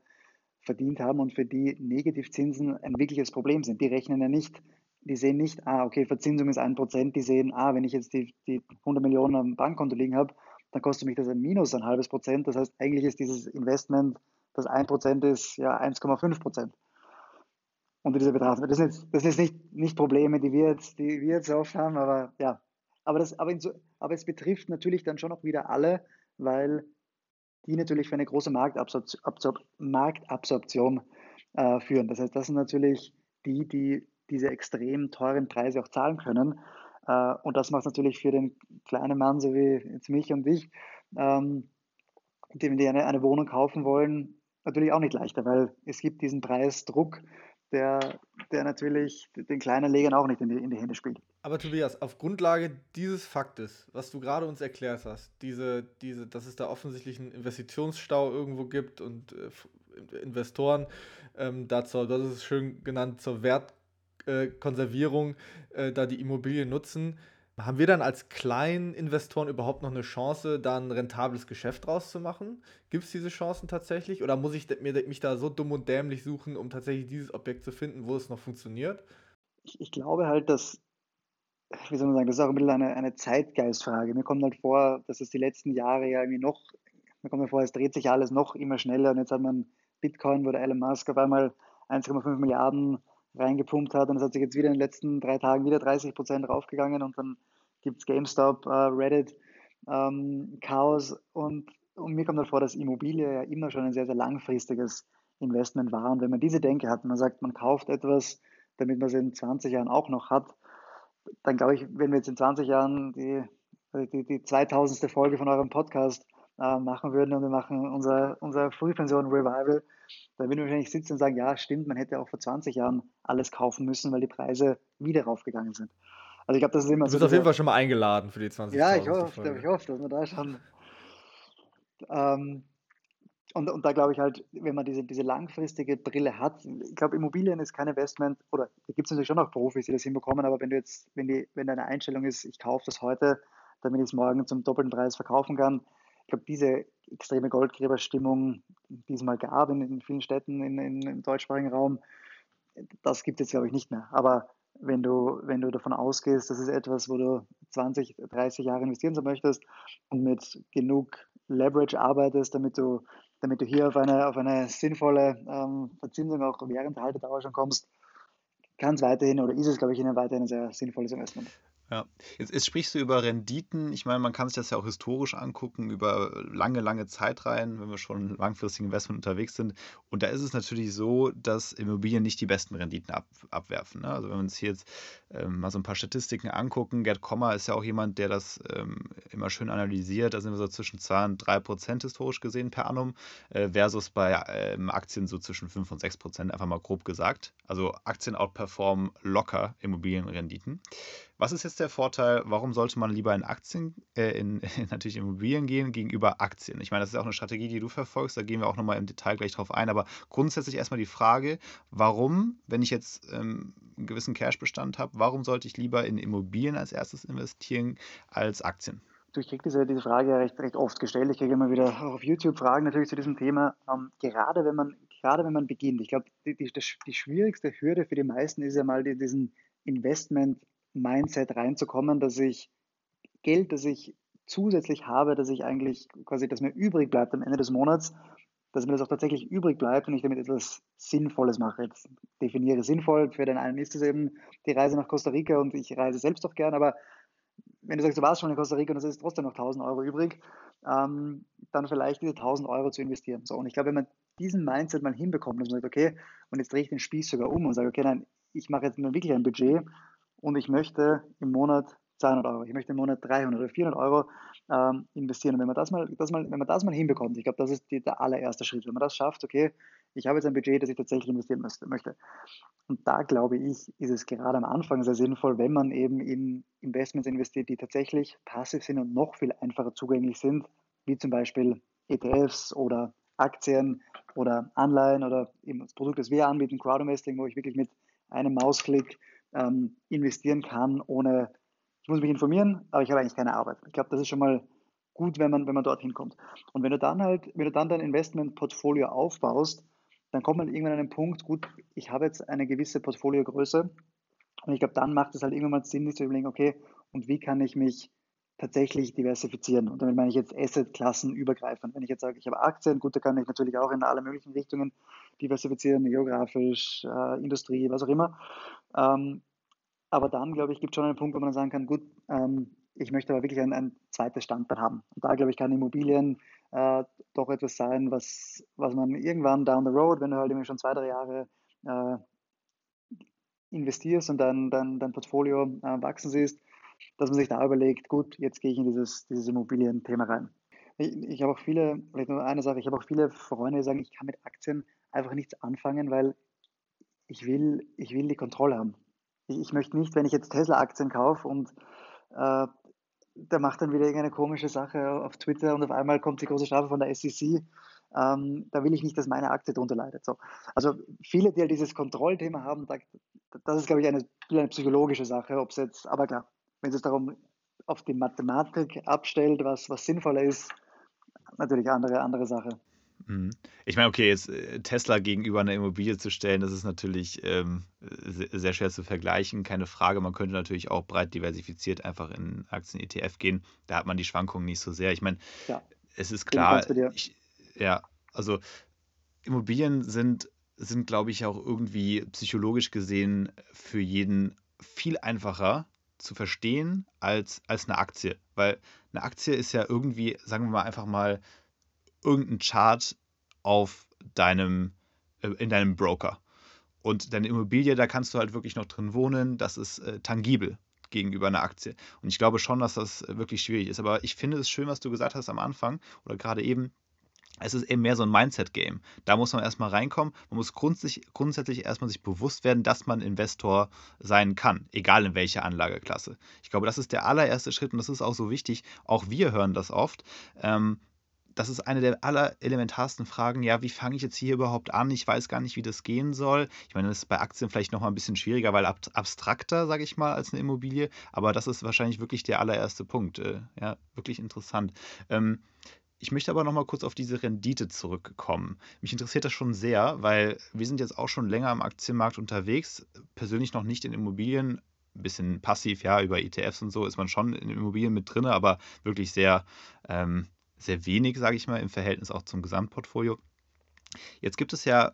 Speaker 3: verdient haben und für die Negativzinsen ein wirkliches Problem sind. Die rechnen ja nicht, die sehen nicht, ah, okay, Verzinsung ist ein Prozent, die sehen, ah, wenn ich jetzt die, die 100 Millionen am Bankkonto liegen habe, dann kostet mich das ein Minus ein halbes Prozent. Das heißt, eigentlich ist dieses Investment, das ein Prozent ist, ja 1,5 Prozent. Unter dieser Betrachtung. Das sind jetzt, das ist nicht, nicht Probleme, die wir jetzt, die wir jetzt oft haben, aber ja. Aber, das, aber, so, aber es betrifft natürlich dann schon auch wieder alle, weil die natürlich für eine große Marktabsorption, äh, führen. Das heißt, das sind natürlich die, die diese extrem teuren Preise auch zahlen können. Äh, und das macht natürlich für den kleinen Mann, so wie jetzt mich und dich, ähm, die, die eine, eine Wohnung kaufen wollen, natürlich auch nicht leichter, weil es gibt diesen Preisdruck, der, der natürlich den kleinen Legern auch nicht in die, in die Hände spielt.
Speaker 2: Aber Tobias, auf Grundlage dieses Faktes, was du gerade uns erklärt hast, diese, diese, dass es da offensichtlich einen Investitionsstau irgendwo gibt und äh, Investoren ähm, dazu, das ist schön genannt, zur Wertkonservierung äh, äh, da die Immobilien nutzen. Haben wir dann als kleinen Investoren überhaupt noch eine Chance, da ein rentables Geschäft draus zu machen? Gibt es diese Chancen tatsächlich? Oder muss ich mir, mich da so dumm und dämlich suchen, um tatsächlich dieses Objekt zu finden, wo es noch funktioniert?
Speaker 3: Ich, ich glaube halt, dass, wie soll man sagen, das ist auch ein bisschen eine, eine Zeitgeistfrage. Mir kommt halt vor, dass es die letzten Jahre ja irgendwie noch, mir kommt mir vor, es dreht sich alles noch immer schneller und jetzt hat man Bitcoin, wo der Elon Musk auf einmal 1,5 Milliarden reingepumpt hat und es hat sich jetzt wieder in den letzten drei Tagen wieder 30 Prozent raufgegangen und dann gibt es GameStop, äh, Reddit, ähm, Chaos und, und mir kommt halt vor, dass Immobilie ja immer schon ein sehr, sehr langfristiges Investment war. Und wenn man diese Denke hat, man sagt, man kauft etwas, damit man es in 20 Jahren auch noch hat, dann glaube ich, wenn wir jetzt in 20 Jahren die, die, die 2000. Folge von eurem Podcast äh, machen würden und wir machen unser, unser Frühpension-Revival, dann würden wir wahrscheinlich sitzen und sagen, ja, stimmt, man hätte auch vor 20 Jahren alles kaufen müssen, weil die Preise wieder raufgegangen sind.
Speaker 2: Also ich glaube, das ist immer du bist so auf jeden Fall schon mal eingeladen für die 20
Speaker 3: Ja, ich hoffe, ich hoffe, dass man da schon. Ähm, und, und da glaube ich halt, wenn man diese, diese langfristige Brille hat, ich glaube, Immobilien ist kein Investment, oder da gibt es natürlich schon auch Profis, die das hinbekommen, aber wenn du jetzt, wenn die, wenn deine Einstellung ist, ich kaufe das heute, damit ich es morgen zum doppelten Preis verkaufen kann, ich glaube, diese extreme Goldgräberstimmung, die es mal gab in, in vielen Städten in, in, im deutschsprachigen Raum, das gibt es, glaube ich, nicht mehr. Aber wenn du, wenn du davon ausgehst, das ist etwas, wo du 20, 30 Jahre investieren möchtest und mit genug Leverage arbeitest, damit du, damit du hier auf eine, auf eine sinnvolle ähm, Verzinsung auch während der Haltedauer schon kommst, kann es weiterhin oder ist es, glaube ich, Ihnen weiterhin ein sehr sinnvolles Investment.
Speaker 1: Ja, jetzt, jetzt, sprichst du über Renditen. Ich meine, man kann sich das ja auch historisch angucken, über lange, lange Zeitreihen, wenn wir schon langfristig Investment unterwegs sind. Und da ist es natürlich so, dass Immobilien nicht die besten Renditen ab, abwerfen. Ne? Also wenn wir uns hier jetzt ähm, mal so ein paar Statistiken angucken, Gerd Kommer ist ja auch jemand, der das ähm, immer schön analysiert. Da sind wir so zwischen 2 und 3 Prozent historisch gesehen per annum, äh, versus bei ähm, Aktien so zwischen 5 und 6 Prozent, einfach mal grob gesagt. Also Aktien outperformen locker Immobilienrenditen. Was ist jetzt der Vorteil? Warum sollte man lieber in Aktien, äh, in, in, natürlich Immobilien gehen gegenüber Aktien? Ich meine, das ist auch eine Strategie, die du verfolgst. Da gehen wir auch nochmal im Detail gleich drauf ein. Aber grundsätzlich erstmal die Frage, warum, wenn ich jetzt ähm, einen gewissen Cashbestand habe, warum sollte ich lieber in Immobilien als erstes investieren als Aktien?
Speaker 3: Ich kriege diese, diese Frage recht, recht oft gestellt. Ich kriege immer wieder auch auf YouTube Fragen natürlich zu diesem Thema. Ähm, gerade wenn man gerade wenn man beginnt, ich glaube, die, die, die, schwierigste Hürde für die meisten ist ja mal die, diesen Investment Mindset reinzukommen, dass ich Geld, das ich zusätzlich habe, dass ich eigentlich quasi, dass mir übrig bleibt am Ende des Monats, dass mir das auch tatsächlich übrig bleibt und ich damit etwas Sinnvolles mache. Jetzt definiere sinnvoll, für den einen ist es eben die Reise nach Costa Rica und ich reise selbst auch gern, aber wenn du sagst, du warst schon in Costa Rica und es ist trotzdem noch 1000 Euro übrig, ähm, dann vielleicht diese 1000 Euro zu investieren. So, und ich glaube, wenn man diesen Mindset mal hinbekommt, dass man sagt, okay, und jetzt drehe ich den Spieß sogar um und sage, okay, nein, ich mache jetzt mal wirklich ein Budget und ich möchte im Monat 200 Euro, ich möchte im Monat 300 oder 400 Euro ähm, investieren. Und wenn man das mal, das mal, wenn man das mal hinbekommt, ich glaube, das ist die, der allererste Schritt. Wenn man das schafft, okay, ich habe jetzt ein Budget, das ich tatsächlich investieren möchte. Und da glaube ich, ist es gerade am Anfang sehr sinnvoll, wenn man eben in Investments investiert, die tatsächlich passiv sind und noch viel einfacher zugänglich sind, wie zum Beispiel ETFs oder Aktien oder Anleihen oder eben das Produkt, das wir anbieten, Crowdinvesting, wo ich wirklich mit einem Mausklick ähm, investieren kann, ohne ich muss mich informieren, aber ich habe eigentlich keine Arbeit. Ich glaube, das ist schon mal gut, wenn man, wenn man dorthin kommt. Und wenn du dann halt, wenn du dann dein Investmentportfolio aufbaust, dann kommt man irgendwann an einen Punkt, gut, ich habe jetzt eine gewisse Portfoliogröße und ich glaube, dann macht es halt irgendwann mal Sinn, sich zu überlegen, okay, und wie kann ich mich tatsächlich diversifizieren? Und damit meine ich jetzt Assetklassen übergreifend. Wenn ich jetzt sage, ich habe Aktien, gut, da kann ich natürlich auch in alle möglichen Richtungen diversifizieren, geografisch, äh, Industrie, was auch immer. Ähm, aber dann, glaube ich, gibt es schon einen Punkt, wo man sagen kann, gut, ähm, ich möchte aber wirklich ein, ein zweites Standbein haben. Und da, glaube ich, kann Immobilien äh, doch etwas sein, was, was man irgendwann down the road, wenn du halt schon zwei, drei Jahre äh, investierst und dann dein, dein Portfolio äh, wachsen siehst, dass man sich da überlegt, gut, jetzt gehe ich in dieses, dieses Immobilienthema rein. Ich, ich habe auch viele, vielleicht nur eine Sache, ich habe auch viele Freunde, die sagen, ich kann mit Aktien einfach nichts anfangen, weil ich will, ich will die Kontrolle haben. Ich, ich möchte nicht, wenn ich jetzt Tesla-Aktien kaufe und äh, der macht dann wieder irgendeine komische Sache auf Twitter und auf einmal kommt die große Strafe von der SEC. Ähm, da will ich nicht, dass meine Aktie darunter leidet. So. Also viele, die halt dieses Kontrollthema haben, da, das ist, glaube ich, eine, eine psychologische Sache. Ob es jetzt, aber klar, wenn es darum auf die Mathematik abstellt, was, was sinnvoller ist, natürlich andere, andere Sache.
Speaker 1: Mhm. Ich meine, okay, jetzt äh, Tesla gegenüber einer Immobilie zu stellen, das ist natürlich ähm, sehr schwer zu vergleichen, keine Frage. Man könnte natürlich auch breit diversifiziert einfach in Aktien-ETF gehen. Da hat man die Schwankungen nicht so sehr. Ich meine, ja. es ist klar, ich, ja, also Immobilien sind, sind glaube ich, auch irgendwie psychologisch gesehen für jeden viel einfacher zu verstehen als, als eine Aktie. Weil eine Aktie ist ja irgendwie, sagen wir mal einfach mal, irgendein Chart auf deinem, äh, in deinem Broker. Und deine Immobilie, da kannst du halt wirklich noch drin wohnen, das ist äh, tangibel gegenüber einer Aktie. Und ich glaube schon, dass das wirklich schwierig ist. Aber ich finde es schön, was du gesagt hast am Anfang oder gerade eben. Es ist eben mehr so ein Mindset-Game. Da muss man erstmal reinkommen. Man muss grundsätzlich, grundsätzlich erstmal sich bewusst werden, dass man Investor sein kann, egal in welcher Anlageklasse. Ich glaube, das ist der allererste Schritt und das ist auch so wichtig. Auch wir hören das oft. Ähm, das ist eine der allerelementarsten Fragen. Ja, wie fange ich jetzt hier überhaupt an? Ich weiß gar nicht, wie das gehen soll. Ich meine, das ist bei Aktien vielleicht nochmal ein bisschen schwieriger, weil ab abstrakter, sage ich mal, als eine Immobilie. Aber das ist wahrscheinlich wirklich der allererste Punkt. Äh, ja, wirklich interessant. Ähm, ich möchte aber nochmal kurz auf diese Rendite zurückkommen. Mich interessiert das schon sehr, weil wir sind jetzt auch schon länger am Aktienmarkt unterwegs. Persönlich noch nicht in Immobilien, ein bisschen passiv, ja, über ETFs und so ist man schon in Immobilien mit drin, aber wirklich sehr ähm, sehr wenig, sage ich mal, im Verhältnis auch zum Gesamtportfolio. Jetzt gibt es ja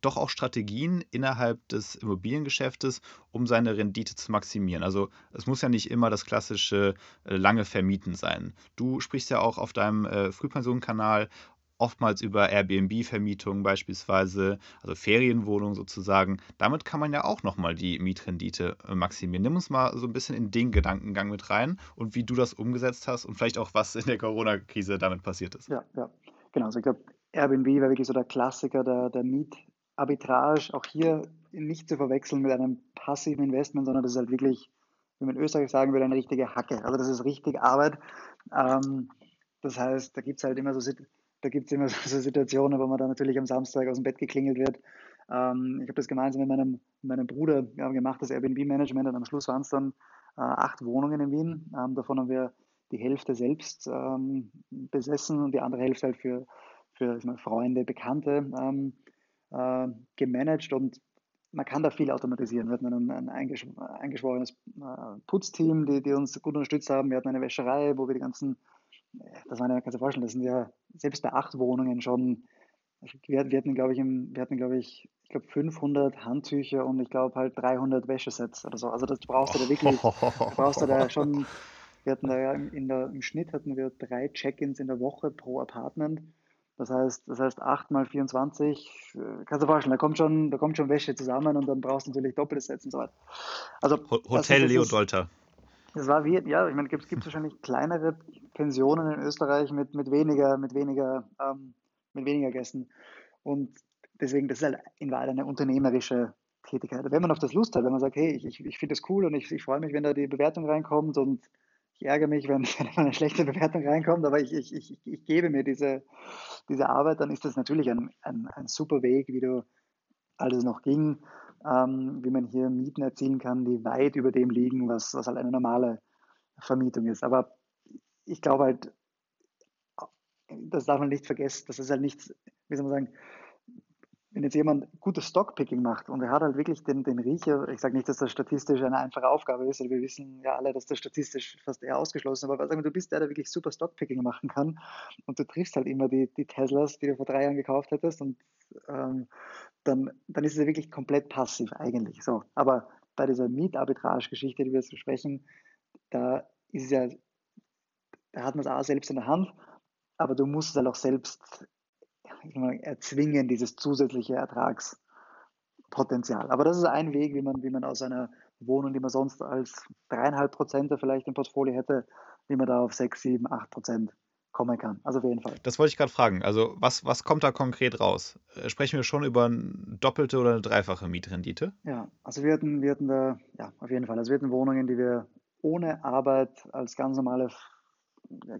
Speaker 1: doch auch Strategien innerhalb des Immobiliengeschäftes, um seine Rendite zu maximieren. Also es muss ja nicht immer das klassische äh, lange Vermieten sein. Du sprichst ja auch auf deinem äh, Frühpensionkanal oftmals über Airbnb-Vermietung beispielsweise, also Ferienwohnungen sozusagen. Damit kann man ja auch nochmal die Mietrendite äh, maximieren. Nimm uns mal so ein bisschen in den Gedankengang mit rein und wie du das umgesetzt hast und vielleicht auch, was in der Corona-Krise damit passiert ist.
Speaker 3: Ja, ja, genau. Also ich glaube, Airbnb war wirklich so der Klassiker der, der Mietarbitrage. Auch hier nicht zu verwechseln mit einem passiven Investment, sondern das ist halt wirklich, wie man in Österreich sagen würde, eine richtige Hacke. Also das ist richtig Arbeit. Ähm, das heißt, da gibt es halt immer so da gibt es immer so Situationen, wo man dann natürlich am Samstag aus dem Bett geklingelt wird. Ähm, ich habe das gemeinsam mit meinem, meinem Bruder haben gemacht, das Airbnb-Management und am Schluss waren es dann äh, acht Wohnungen in Wien. Ähm, davon haben wir die Hälfte selbst ähm, besessen und die andere Hälfte halt für, für Freunde, Bekannte ähm, äh, gemanagt und man kann da viel automatisieren. Wir hatten ein, ein eingeschworenes äh, Putzteam, die, die uns gut unterstützt haben. Wir hatten eine Wäscherei, wo wir die ganzen das waren ja, kannst du dir vorstellen, das sind ja selbst bei acht Wohnungen schon, wir, wir hatten, glaube ich, im, wir hatten, glaube ich, ich glaube 500 Handtücher und ich glaube halt 300 Wäschesets oder so. Also das brauchst du da wirklich, brauchst du da schon, wir hatten da ja in der, im Schnitt hatten wir drei Check-ins in der Woche pro Apartment. Das heißt, das heißt 8 mal 24, äh, kannst du vorstellen, da kommt schon, da kommt schon Wäsche zusammen und dann brauchst du natürlich doppeltes Sets und so weiter.
Speaker 1: Also, Hotel Leo Dolter.
Speaker 3: Das war wie, ja, ich meine, gibt es wahrscheinlich kleinere Pensionen in Österreich mit, mit weniger, mit weniger, ähm, mit weniger Gästen. Und deswegen, das ist halt in Wahrheit eine unternehmerische Tätigkeit. Wenn man auf das Lust hat, wenn man sagt, hey, ich, ich, ich finde das cool und ich, ich freue mich, wenn da die Bewertung reinkommt und ich ärgere mich, wenn, eine schlechte Bewertung reinkommt, aber ich, ich, ich, ich gebe mir diese, diese Arbeit, dann ist das natürlich ein, ein, ein super Weg, wie du alles noch ging ähm, wie man hier Mieten erzielen kann, die weit über dem liegen, was, was halt eine normale Vermietung ist. Aber ich glaube halt, das darf man nicht vergessen, das ist halt nichts, wie soll man sagen, wenn jetzt jemand gutes Stockpicking macht und er hat halt wirklich den, den Riecher, ich sage nicht, dass das statistisch eine einfache Aufgabe ist, wir wissen ja alle, dass das statistisch fast eher ausgeschlossen ist, aber sagen wir, du bist der, der wirklich super Stockpicking machen kann und du triffst halt immer die, die Teslas, die du vor drei Jahren gekauft hättest und ähm, dann, dann ist es wirklich komplett passiv eigentlich. So. Aber bei dieser Mietarbitrage-Geschichte, die wir jetzt besprechen, da ist es ja, da hat man es auch selbst in der Hand, aber du musst es halt auch selbst erzwingen, dieses zusätzliche Ertragspotenzial. Aber das ist ein Weg, wie man, wie man aus einer Wohnung, die man sonst als dreieinhalb Prozent vielleicht im Portfolio hätte, wie man da auf sechs, sieben, acht Prozent kommen kann. Also auf jeden Fall.
Speaker 1: Das wollte ich gerade fragen. Also was, was kommt da konkret raus? Äh, sprechen wir schon über eine doppelte oder eine dreifache Mietrendite?
Speaker 3: Ja, also wir hatten, wir hatten da, ja, auf jeden Fall. Also wir hatten Wohnungen, die wir ohne Arbeit als ganz normale,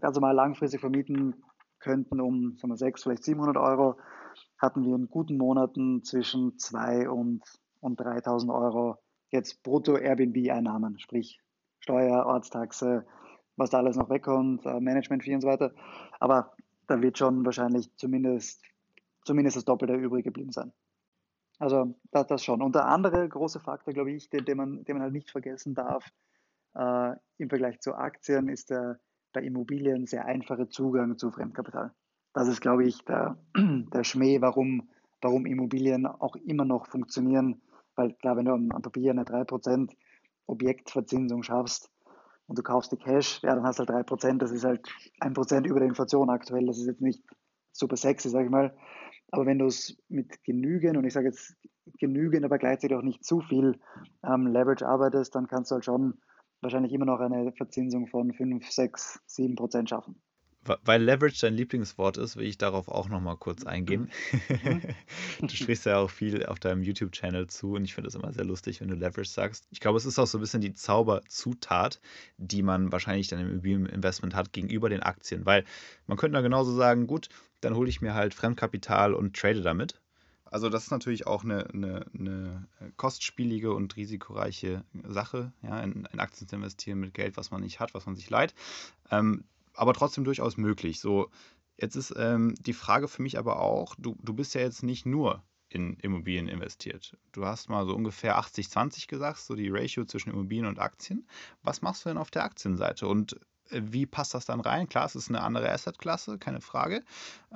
Speaker 3: ganz normal langfristig vermieten könnten um sagen wir, 600, vielleicht 700 Euro, hatten wir in guten Monaten zwischen 2 und, und 3000 Euro jetzt brutto Airbnb-Einnahmen, sprich Steuer, Ortstaxe, was da alles noch wegkommt, äh, Management-Fee und so weiter. Aber da wird schon wahrscheinlich zumindest, zumindest das Doppelte übrig geblieben sein. Also das, das schon. Und der andere große Faktor, glaube ich, den, den, man, den man halt nicht vergessen darf äh, im Vergleich zu Aktien, ist der bei Immobilien sehr einfache Zugang zu Fremdkapital. Das ist, glaube ich, der, der Schmäh, warum, warum Immobilien auch immer noch funktionieren. Weil klar, wenn du am, am Papier eine 3% Objektverzinsung schaffst und du kaufst die Cash, ja, dann hast du halt 3%, das ist halt 1% über der Inflation aktuell. Das ist jetzt nicht super sexy, sage ich mal. Aber wenn du es mit genügend, und ich sage jetzt genügend, aber gleichzeitig auch nicht zu viel ähm, Leverage arbeitest, dann kannst du halt schon wahrscheinlich immer noch eine Verzinsung von 5, 6, 7 Prozent schaffen.
Speaker 1: Weil Leverage dein Lieblingswort ist, will ich darauf auch nochmal kurz eingehen. Mhm. du sprichst ja auch viel auf deinem YouTube-Channel zu und ich finde es immer sehr lustig, wenn du Leverage sagst. Ich glaube, es ist auch so ein bisschen die Zauberzutat, die man wahrscheinlich dann im Immobilieninvestment hat gegenüber den Aktien. Weil man könnte da genauso sagen, gut, dann hole ich mir halt Fremdkapital und trade damit. Also das ist natürlich auch eine, eine, eine kostspielige und risikoreiche Sache, ja, in, in, Aktien zu investieren mit Geld, was man nicht hat, was man sich leiht. Ähm, aber trotzdem durchaus möglich. So, jetzt ist ähm, die Frage für mich aber auch, du, du bist ja jetzt nicht nur in Immobilien investiert. Du hast mal so ungefähr 80-20 gesagt, so die Ratio zwischen Immobilien und Aktien. Was machst du denn auf der Aktienseite? Und wie passt das dann rein? Klar, es ist eine andere Assetklasse, keine Frage.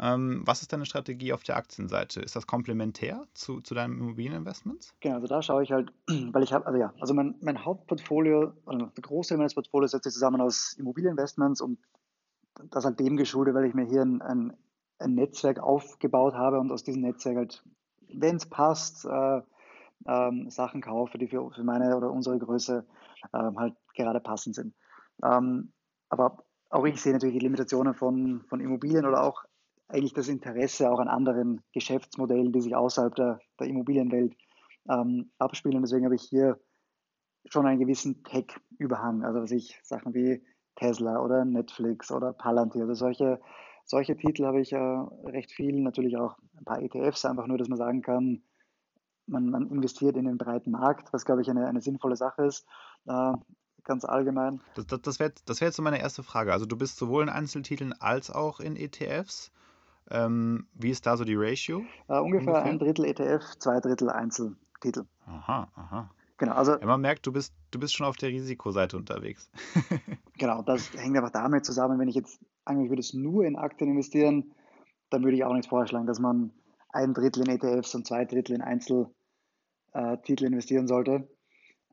Speaker 1: Ähm, was ist deine Strategie auf der Aktienseite? Ist das komplementär zu, zu deinen Immobilieninvestments?
Speaker 3: Genau, also da schaue ich halt, weil ich habe, also ja, also mein, mein Hauptportfolio, oder der Großteil meines Portfolios setzt sich zusammen aus Immobilieninvestments und das halt dem geschuldet, weil ich mir hier ein, ein, ein Netzwerk aufgebaut habe und aus diesem Netzwerk halt, wenn es passt, äh, ähm, Sachen kaufe, die für, für meine oder unsere Größe ähm, halt gerade passend sind. Ähm, aber auch ich sehe natürlich die Limitationen von, von Immobilien oder auch eigentlich das Interesse auch an anderen Geschäftsmodellen, die sich außerhalb der, der Immobilienwelt ähm, abspielen. Deswegen habe ich hier schon einen gewissen Tech-Überhang. Also was ich Sachen wie Tesla oder Netflix oder Palantir, also solche, solche Titel habe ich äh, recht viel. Natürlich auch ein paar ETFs, einfach nur, dass man sagen kann, man, man investiert in den breiten Markt, was glaube ich eine, eine sinnvolle Sache ist. Äh, ganz allgemein.
Speaker 1: Das, das, das wäre das wär jetzt so meine erste Frage. Also du bist sowohl in Einzeltiteln als auch in ETFs. Ähm, wie ist da so die Ratio?
Speaker 3: Äh, ungefähr, ungefähr, ein Drittel ETF, zwei Drittel Einzeltitel.
Speaker 1: Aha, aha.
Speaker 3: Genau, also,
Speaker 1: ja, man merkt, du bist, du bist schon auf der Risikoseite unterwegs.
Speaker 3: genau, das hängt einfach damit zusammen, wenn ich jetzt eigentlich würde es nur in Aktien investieren, dann würde ich auch nicht vorschlagen, dass man ein Drittel in ETFs und zwei Drittel in Einzeltitel äh, investieren sollte.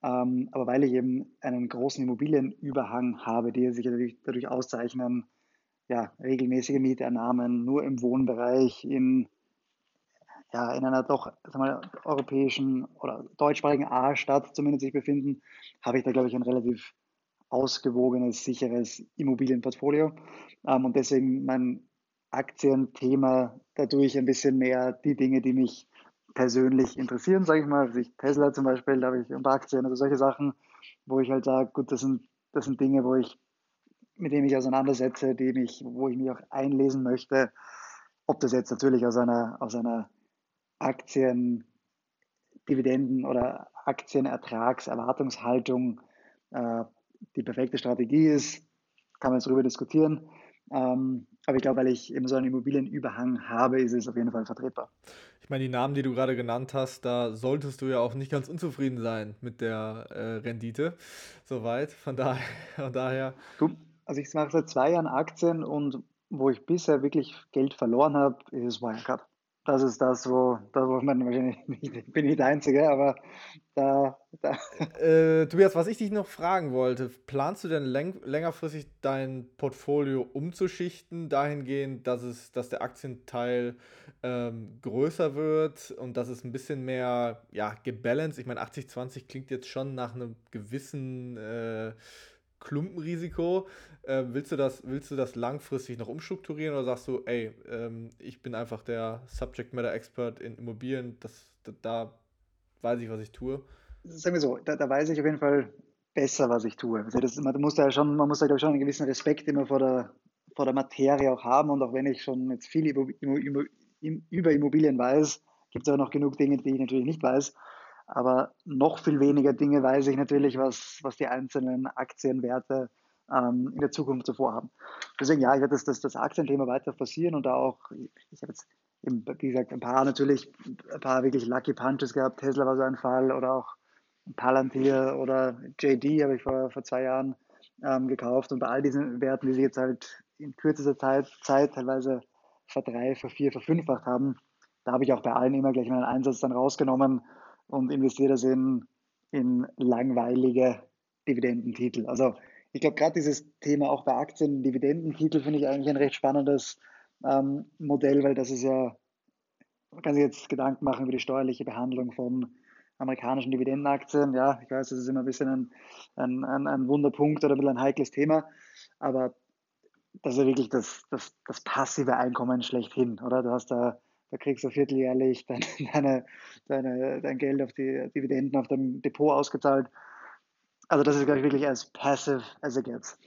Speaker 3: Ähm, aber weil ich eben einen großen Immobilienüberhang habe, die sich dadurch, dadurch auszeichnen, ja, regelmäßige Mieternahmen nur im Wohnbereich in, ja, in einer doch sagen wir, europäischen oder deutschsprachigen A-Stadt zumindest sich befinden, habe ich da, glaube ich, ein relativ ausgewogenes, sicheres Immobilienportfolio. Ähm, und deswegen mein Aktienthema dadurch ein bisschen mehr die Dinge, die mich persönlich interessieren, sage ich mal. Also ich, Tesla zum Beispiel, da habe ich ein Aktien oder solche Sachen, wo ich halt sage, gut, das sind, das sind Dinge, wo ich, mit denen ich auseinandersetze, die mich, wo ich mich auch einlesen möchte. Ob das jetzt natürlich aus einer, aus einer Aktien, Dividenden oder Aktienertragserwartungshaltung äh, die perfekte Strategie ist, kann man jetzt darüber diskutieren. Ähm, aber ich glaube, weil ich eben so einen Immobilienüberhang habe, ist es auf jeden Fall vertretbar.
Speaker 2: Ich meine, die Namen, die du gerade genannt hast, da solltest du ja auch nicht ganz unzufrieden sein mit der äh, Rendite. Soweit. Von daher. Von daher.
Speaker 3: Du, also ich mache seit zwei Jahren Aktien und wo ich bisher wirklich Geld verloren habe, ist Wirecard das ist das, wo, das, wo man wahrscheinlich nicht, bin nicht der Einzige, aber da. da.
Speaker 2: Äh, Tobias, was ich dich noch fragen wollte, planst du denn läng längerfristig dein Portfolio umzuschichten, dahingehend, dass es, dass der Aktienteil ähm, größer wird und dass es ein bisschen mehr ja, gebalanced? Ich meine, 80-20 klingt jetzt schon nach einem gewissen äh, Klumpenrisiko. Äh, willst, du das, willst du das langfristig noch umstrukturieren oder sagst du, ey, ähm, ich bin einfach der Subject Matter Expert in Immobilien, das, da, da weiß ich, was ich tue?
Speaker 3: Sagen wir so, da, da, weiß ich auf jeden Fall besser, was ich tue. Also das, man muss da ja schon, man muss da glaube ich schon einen gewissen Respekt immer vor der, vor der Materie auch haben und auch wenn ich schon jetzt viel über Immobilien weiß, gibt es auch noch genug Dinge, die ich natürlich nicht weiß. Aber noch viel weniger Dinge weiß ich natürlich, was, was die einzelnen Aktienwerte ähm, in der Zukunft so vorhaben. Deswegen, ja, ich werde das, das, das Aktienthema weiter forcieren und da auch, ich habe jetzt, eben, wie gesagt, ein paar natürlich, ein paar wirklich Lucky Punches gehabt. Tesla war so ein Fall oder auch Palantir oder JD habe ich vor, vor zwei Jahren ähm, gekauft und bei all diesen Werten, die sich jetzt halt in kürzester Zeit, Zeit teilweise verdrei, vervier, verfünffacht haben, da habe ich auch bei allen immer gleich meinen Einsatz dann rausgenommen und investiere das in, in langweilige Dividendentitel. Also ich glaube, gerade dieses Thema auch bei Aktien, Dividendentitel, finde ich eigentlich ein recht spannendes ähm, Modell, weil das ist ja, man kann sich jetzt Gedanken machen über die steuerliche Behandlung von amerikanischen Dividendenaktien. Ja, ich weiß, das ist immer ein bisschen ein, ein, ein, ein Wunderpunkt oder ein bisschen ein heikles Thema, aber das ist ja wirklich das, das, das passive Einkommen schlechthin, oder? Du hast da da kriegst du vierteljährlich deine, deine, deine, dein Geld auf die Dividenden auf deinem Depot ausgezahlt. Also das ist, glaube ich, wirklich as passive as it gets.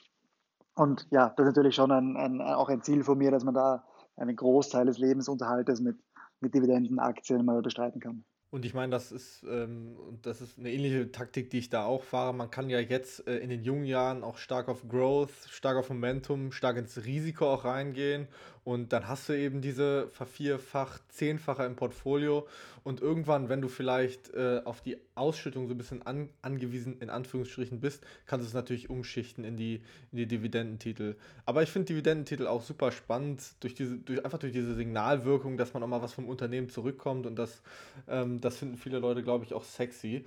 Speaker 3: Und ja, das ist natürlich schon ein, ein, auch ein Ziel von mir, dass man da einen Großteil des Lebensunterhaltes mit, mit Dividendenaktien mal bestreiten kann.
Speaker 2: Und ich meine, das ist, ähm, das ist eine ähnliche Taktik, die ich da auch fahre. Man kann ja jetzt äh, in den jungen Jahren auch stark auf Growth, stark auf Momentum, stark ins Risiko auch reingehen. Und dann hast du eben diese vervierfach, zehnfache im Portfolio. Und irgendwann, wenn du vielleicht äh, auf die Ausschüttung so ein bisschen an, angewiesen, in Anführungsstrichen, bist, kannst du es natürlich umschichten in die, in die Dividendentitel. Aber ich finde Dividendentitel auch super spannend, durch diese, durch, einfach durch diese Signalwirkung, dass man auch mal was vom Unternehmen zurückkommt. Und das, ähm, das finden viele Leute, glaube ich, auch sexy.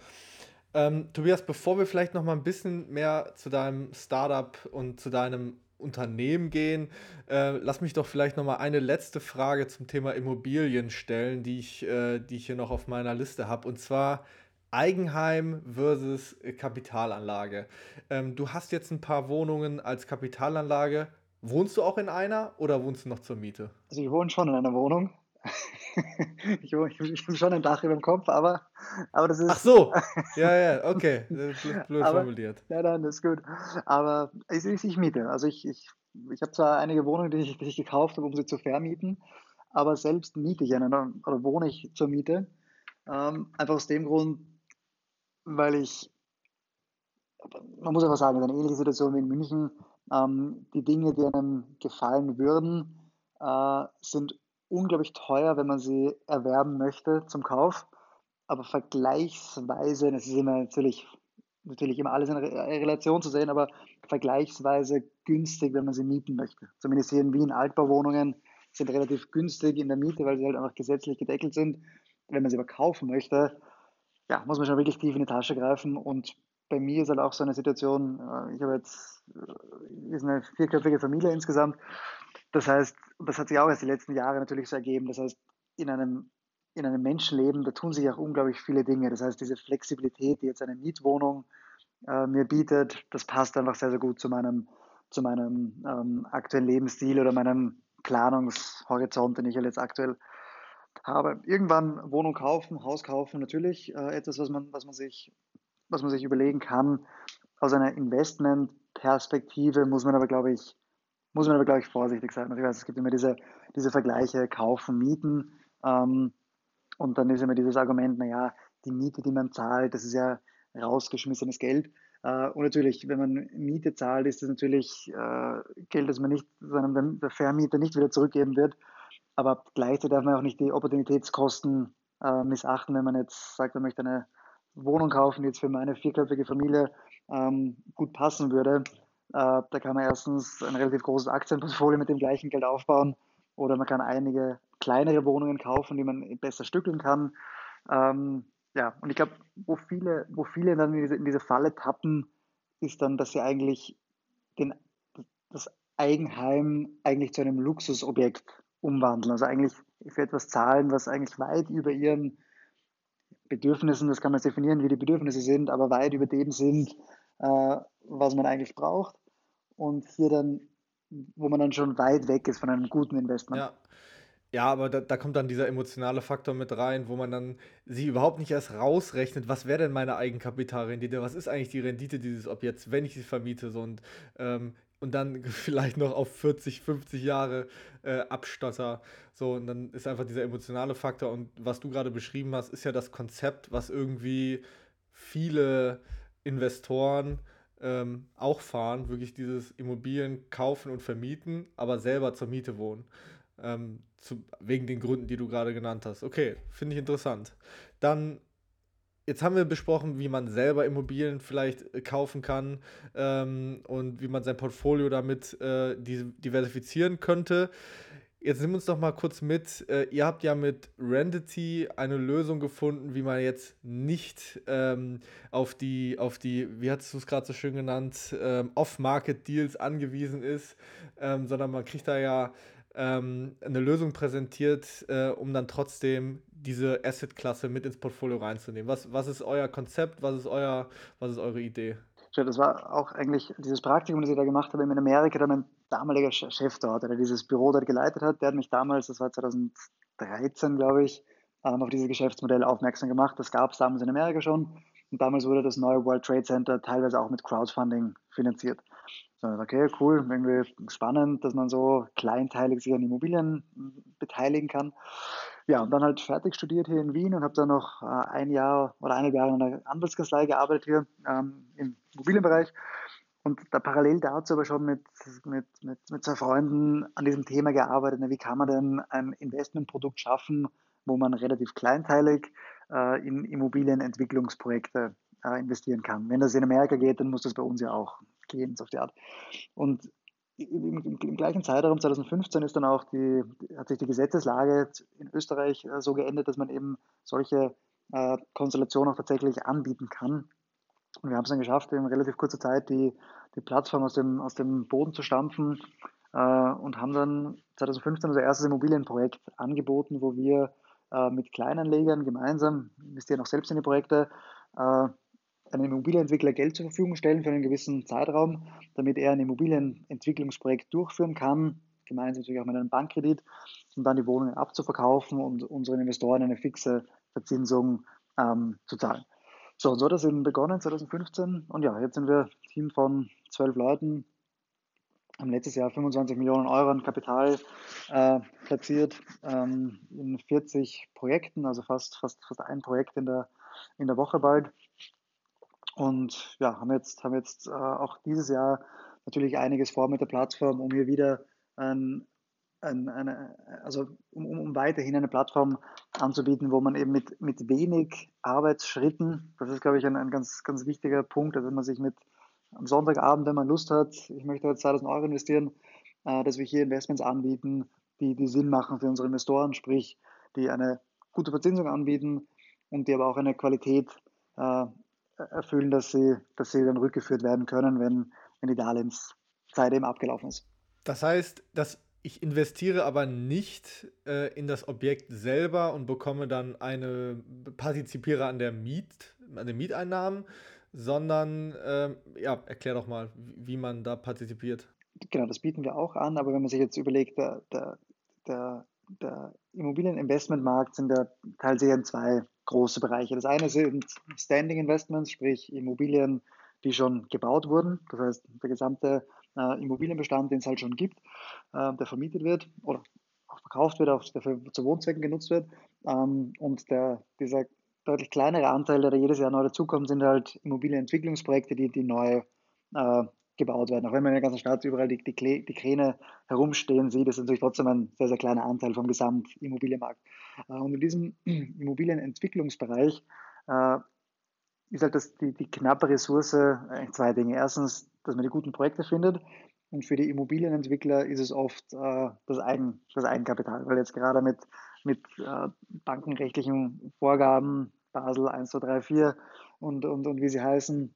Speaker 2: Ähm, Tobias, bevor wir vielleicht noch mal ein bisschen mehr zu deinem Startup und zu deinem Unternehmen gehen. Äh, lass mich doch vielleicht noch mal eine letzte Frage zum Thema Immobilien stellen, die ich, äh, die ich hier noch auf meiner Liste habe. Und zwar Eigenheim versus Kapitalanlage. Ähm, du hast jetzt ein paar Wohnungen als Kapitalanlage. Wohnst du auch in einer oder wohnst du noch zur Miete?
Speaker 3: Also ich wohne schon in einer Wohnung. ich, ich, habe schon ein Dach über dem Kopf, aber, aber das ist.
Speaker 2: Ach so, ja, ja, okay. Blöd, blöd aber, formuliert.
Speaker 3: Ja, nein, das ist gut. Aber ich, ich, ich miete. Also ich, ich, ich habe zwar einige Wohnungen, die ich, die ich gekauft habe, um sie zu vermieten, aber selbst miete ich eine oder wohne ich zur Miete. Ähm, einfach aus dem Grund, weil ich, man muss einfach sagen, eine ähnliche Situation wie in München. Ähm, die Dinge, die einem gefallen würden, äh, sind unglaublich teuer, wenn man sie erwerben möchte zum Kauf. Aber vergleichsweise, das ist immer natürlich, natürlich immer alles in Relation zu sehen, aber vergleichsweise günstig, wenn man sie mieten möchte. Zumindest hier in Wien Altbauwohnungen sind relativ günstig in der Miete, weil sie halt einfach gesetzlich gedeckelt sind. Wenn man sie aber kaufen möchte, ja, muss man schon wirklich tief in die Tasche greifen. Und bei mir ist halt auch so eine Situation, äh, ich habe jetzt, äh, ist eine vierköpfige Familie insgesamt das heißt, das hat sich auch erst die letzten Jahre natürlich so ergeben. Das heißt, in einem, in einem Menschenleben, da tun sich auch unglaublich viele Dinge. Das heißt, diese Flexibilität, die jetzt eine Mietwohnung äh, mir bietet, das passt einfach sehr, sehr gut zu meinem, zu meinem ähm, aktuellen Lebensstil oder meinem Planungshorizont, den ich halt jetzt aktuell habe. Irgendwann Wohnung kaufen, Haus kaufen, natürlich äh, etwas, was man, was, man sich, was man sich überlegen kann. Aus einer Investmentperspektive muss man aber, glaube ich, muss man aber, glaube ich, vorsichtig sein. Also ich weiß, es gibt immer diese, diese Vergleiche, kaufen, mieten. Ähm, und dann ist immer dieses Argument, naja, die Miete, die man zahlt, das ist ja rausgeschmissenes Geld. Äh, und natürlich, wenn man Miete zahlt, ist das natürlich äh, Geld, das man nicht, sondern der Vermieter nicht wieder zurückgeben wird. Aber gleichzeitig darf man auch nicht die Opportunitätskosten äh, missachten, wenn man jetzt sagt, man möchte eine Wohnung kaufen, die jetzt für meine vierköpfige Familie ähm, gut passen würde. Äh, da kann man erstens ein relativ großes Aktienportfolio mit dem gleichen Geld aufbauen oder man kann einige kleinere Wohnungen kaufen, die man besser stückeln kann. Ähm, ja, und ich glaube, wo viele, wo viele dann in diese, in diese Falle tappen, ist dann, dass sie eigentlich den, das Eigenheim eigentlich zu einem Luxusobjekt umwandeln. Also eigentlich für etwas zahlen, was eigentlich weit über ihren Bedürfnissen, das kann man definieren, wie die Bedürfnisse sind, aber weit über dem sind, äh, was man eigentlich braucht. Und hier dann, wo man dann schon weit weg ist von einem guten Investment.
Speaker 2: Ja. Ja, aber da, da kommt dann dieser emotionale Faktor mit rein, wo man dann sich überhaupt nicht erst rausrechnet, was wäre denn meine Eigenkapitalrendite, was ist eigentlich die Rendite dieses Objekts, wenn ich sie vermiete. So, und, ähm, und dann vielleicht noch auf 40, 50 Jahre äh, Abstotter. So, und dann ist einfach dieser emotionale Faktor. Und was du gerade beschrieben hast, ist ja das Konzept, was irgendwie viele Investoren ähm, auch fahren, wirklich dieses Immobilien kaufen und vermieten, aber selber zur Miete wohnen. Ähm, zu, wegen den Gründen, die du gerade genannt hast. Okay, finde ich interessant. Dann, jetzt haben wir besprochen, wie man selber Immobilien vielleicht äh, kaufen kann ähm, und wie man sein Portfolio damit äh, diversifizieren könnte. Jetzt nimm uns doch mal kurz mit. Äh, ihr habt ja mit Rentity eine Lösung gefunden, wie man jetzt nicht ähm, auf die, auf die, wie hast du es gerade so schön genannt, ähm, Off-Market-Deals angewiesen ist, ähm, sondern man kriegt da ja ähm, eine Lösung präsentiert, äh, um dann trotzdem diese Asset-Klasse mit ins Portfolio reinzunehmen. Was, was ist euer Konzept? Was ist, euer, was ist eure Idee?
Speaker 3: Das war auch eigentlich dieses Praktikum, das ich da gemacht habe in Amerika, da mein damaliger Chef dort, der dieses Büro dort geleitet hat, der hat mich damals, das war 2013, glaube ich, ähm, auf dieses Geschäftsmodell aufmerksam gemacht. Das gab es damals in Amerika schon. Und damals wurde das neue World Trade Center teilweise auch mit Crowdfunding finanziert. So, okay, cool, irgendwie spannend, dass man so kleinteilig sich an Immobilien beteiligen kann. Ja, und dann halt fertig studiert hier in Wien und habe dann noch äh, ein Jahr oder eineinhalb Jahre in einer Anwaltskanzlei gearbeitet hier ähm, im Immobilienbereich. Und da parallel dazu aber schon mit, mit, mit, mit zwei Freunden an diesem Thema gearbeitet. Wie kann man denn ein Investmentprodukt schaffen, wo man relativ kleinteilig äh, in Immobilienentwicklungsprojekte äh, investieren kann. Wenn das in Amerika geht, dann muss das bei uns ja auch gehen, so auf die Art. Und im, im, im, gleichen Zeitraum, 2015, ist dann auch die, hat sich die Gesetzeslage in Österreich äh, so geändert, dass man eben solche äh, Konstellationen auch tatsächlich anbieten kann. Und wir haben es dann geschafft, in relativ kurzer Zeit die, die Plattform aus dem, aus dem Boden zu stampfen äh, und haben dann 2015 unser erstes Immobilienprojekt angeboten, wo wir äh, mit Kleinanlegern gemeinsam investieren auch selbst in die Projekte, äh, einem Immobilienentwickler Geld zur Verfügung stellen für einen gewissen Zeitraum, damit er ein Immobilienentwicklungsprojekt durchführen kann, gemeinsam natürlich auch mit einem Bankkredit, um dann die Wohnungen abzuverkaufen und unseren Investoren eine fixe Verzinsung ähm, zu zahlen. So, so hat das eben begonnen 2015 und ja, jetzt sind wir Team von zwölf Leuten, haben letztes Jahr 25 Millionen Euro an Kapital äh, platziert ähm, in 40 Projekten, also fast, fast, fast ein Projekt in der, in der Woche bald. Und ja, haben jetzt, haben jetzt äh, auch dieses Jahr natürlich einiges vor mit der Plattform, um hier wieder ein, eine, also um, um weiterhin eine Plattform anzubieten, wo man eben mit, mit wenig Arbeitsschritten, das ist, glaube ich, ein, ein ganz, ganz wichtiger Punkt, also wenn man sich mit am Sonntagabend, wenn man Lust hat, ich möchte jetzt 2000 Euro investieren, äh, dass wir hier Investments anbieten, die, die Sinn machen für unsere Investoren, sprich, die eine gute Verzinsung anbieten und die aber auch eine Qualität äh, erfüllen, dass sie, dass sie dann rückgeführt werden können, wenn, wenn die Darlehenszeit eben abgelaufen ist.
Speaker 2: Das heißt, dass ich investiere aber nicht äh, in das Objekt selber und bekomme dann eine, partizipiere an der Miet, an den Mieteinnahmen, sondern, äh, ja, erklär doch mal, wie man da partizipiert.
Speaker 3: Genau, das bieten wir auch an, aber wenn man sich jetzt überlegt, der, der, der, der Immobilieninvestmentmarkt sind ja teils in zwei große Bereiche. Das eine sind Standing Investments, sprich Immobilien, die schon gebaut wurden. Das heißt, der gesamte äh, Immobilienbestand, den es halt schon gibt, äh, der vermietet wird oder auch verkauft wird, auch der zu Wohnzwecken genutzt wird. Ähm, und der, dieser deutlich kleinere Anteil, der da jedes Jahr neu dazukommt, sind halt Immobilienentwicklungsprojekte, die, die neu äh, gebaut werden. Auch wenn man in der ganzen Stadt überall die, die, die Kräne herumstehen sieht, ist natürlich trotzdem ein sehr, sehr kleiner Anteil vom Gesamtimmobilienmarkt. Äh, und in diesem Immobilienentwicklungsbereich äh, ist halt das, die, die knappe Ressource eigentlich zwei Dinge. Erstens, dass man die guten Projekte findet und für die Immobilienentwickler ist es oft äh, das, Eigen, das Eigenkapital, weil jetzt gerade mit, mit äh, bankenrechtlichen Vorgaben, Basel 1, 2, 3, 4 und, und, und wie sie heißen,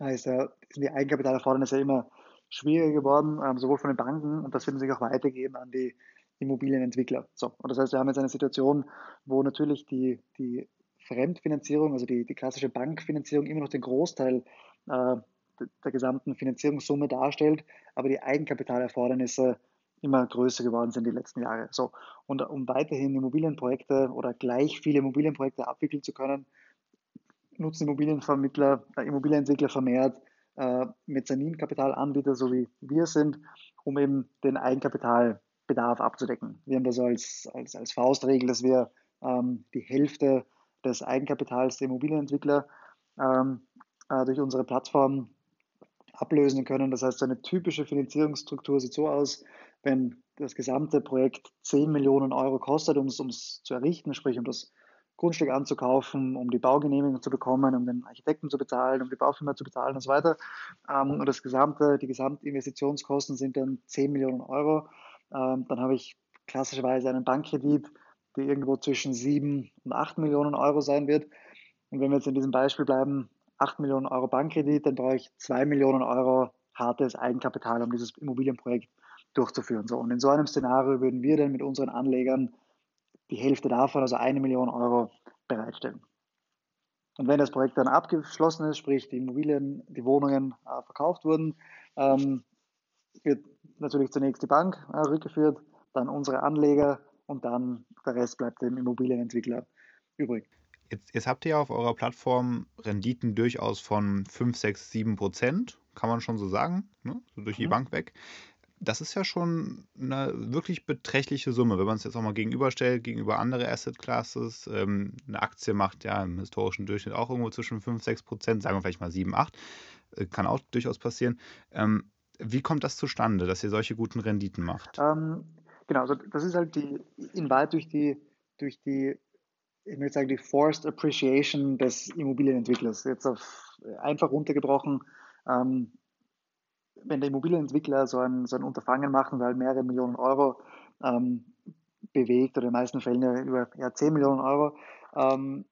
Speaker 3: ist ja, sind die Eigenkapitalerfordernisse immer schwieriger geworden, ähm, sowohl von den Banken und das wird sich auch weitergeben an die Immobilienentwickler. So, und das heißt, wir haben jetzt eine Situation, wo natürlich die, die Fremdfinanzierung, also die, die klassische Bankfinanzierung, immer noch den Großteil äh, der gesamten Finanzierungssumme darstellt, aber die Eigenkapitalerfordernisse immer größer geworden sind die letzten Jahre. So, und um weiterhin Immobilienprojekte oder gleich viele Immobilienprojekte abwickeln zu können, nutzen Immobilienvermittler, äh, Immobilienentwickler vermehrt äh, Mezzaninkapitalanbieter, so wie wir sind, um eben den Eigenkapitalbedarf abzudecken. Wir haben das als, als, als Faustregel, dass wir ähm, die Hälfte des Eigenkapitals der Immobilienentwickler ähm, äh, durch unsere Plattform ablösen können. Das heißt, eine typische Finanzierungsstruktur sieht so aus, wenn das gesamte Projekt 10 Millionen Euro kostet, um es zu errichten, sprich um das Grundstück anzukaufen, um die Baugenehmigung zu bekommen, um den Architekten zu bezahlen, um die Baufirma zu bezahlen und so weiter. Ähm, und das gesamte, die Gesamtinvestitionskosten sind dann 10 Millionen Euro. Ähm, dann habe ich klassischerweise einen Bankkredit, der irgendwo zwischen 7 und 8 Millionen Euro sein wird. Und wenn wir jetzt in diesem Beispiel bleiben, 8 Millionen Euro Bankkredit, dann brauche ich 2 Millionen Euro hartes Eigenkapital, um dieses Immobilienprojekt durchzuführen. So, und in so einem Szenario würden wir dann mit unseren Anlegern die Hälfte davon, also eine Million Euro, bereitstellen. Und wenn das Projekt dann abgeschlossen ist, sprich die Immobilien, die Wohnungen äh, verkauft wurden, ähm, wird natürlich zunächst die Bank äh, rückgeführt, dann unsere Anleger und dann der Rest bleibt dem Immobilienentwickler übrig.
Speaker 1: Jetzt, jetzt habt ihr auf eurer Plattform Renditen durchaus von 5, 6, 7 Prozent, kann man schon so sagen, ne? so durch die mhm. Bank weg das ist ja schon eine wirklich beträchtliche Summe, wenn man es jetzt auch mal gegenüberstellt, gegenüber anderen Asset Classes. Ähm, eine Aktie macht ja im historischen Durchschnitt auch irgendwo zwischen 5, 6 Prozent, sagen wir vielleicht mal 7, 8. Äh, kann auch durchaus passieren. Ähm, wie kommt das zustande, dass ihr solche guten Renditen macht?
Speaker 3: Ähm, genau, also das ist halt die, in weit durch die, durch die, ich würde sagen, die Forced Appreciation des Immobilienentwicklers. Jetzt auf einfach runtergebrochen, ähm, wenn der Immobilienentwickler so ein, so ein Unterfangen macht und halt mehrere Millionen Euro ähm, bewegt, oder in den meisten Fällen ja über ja, 10 Millionen Euro, ähm,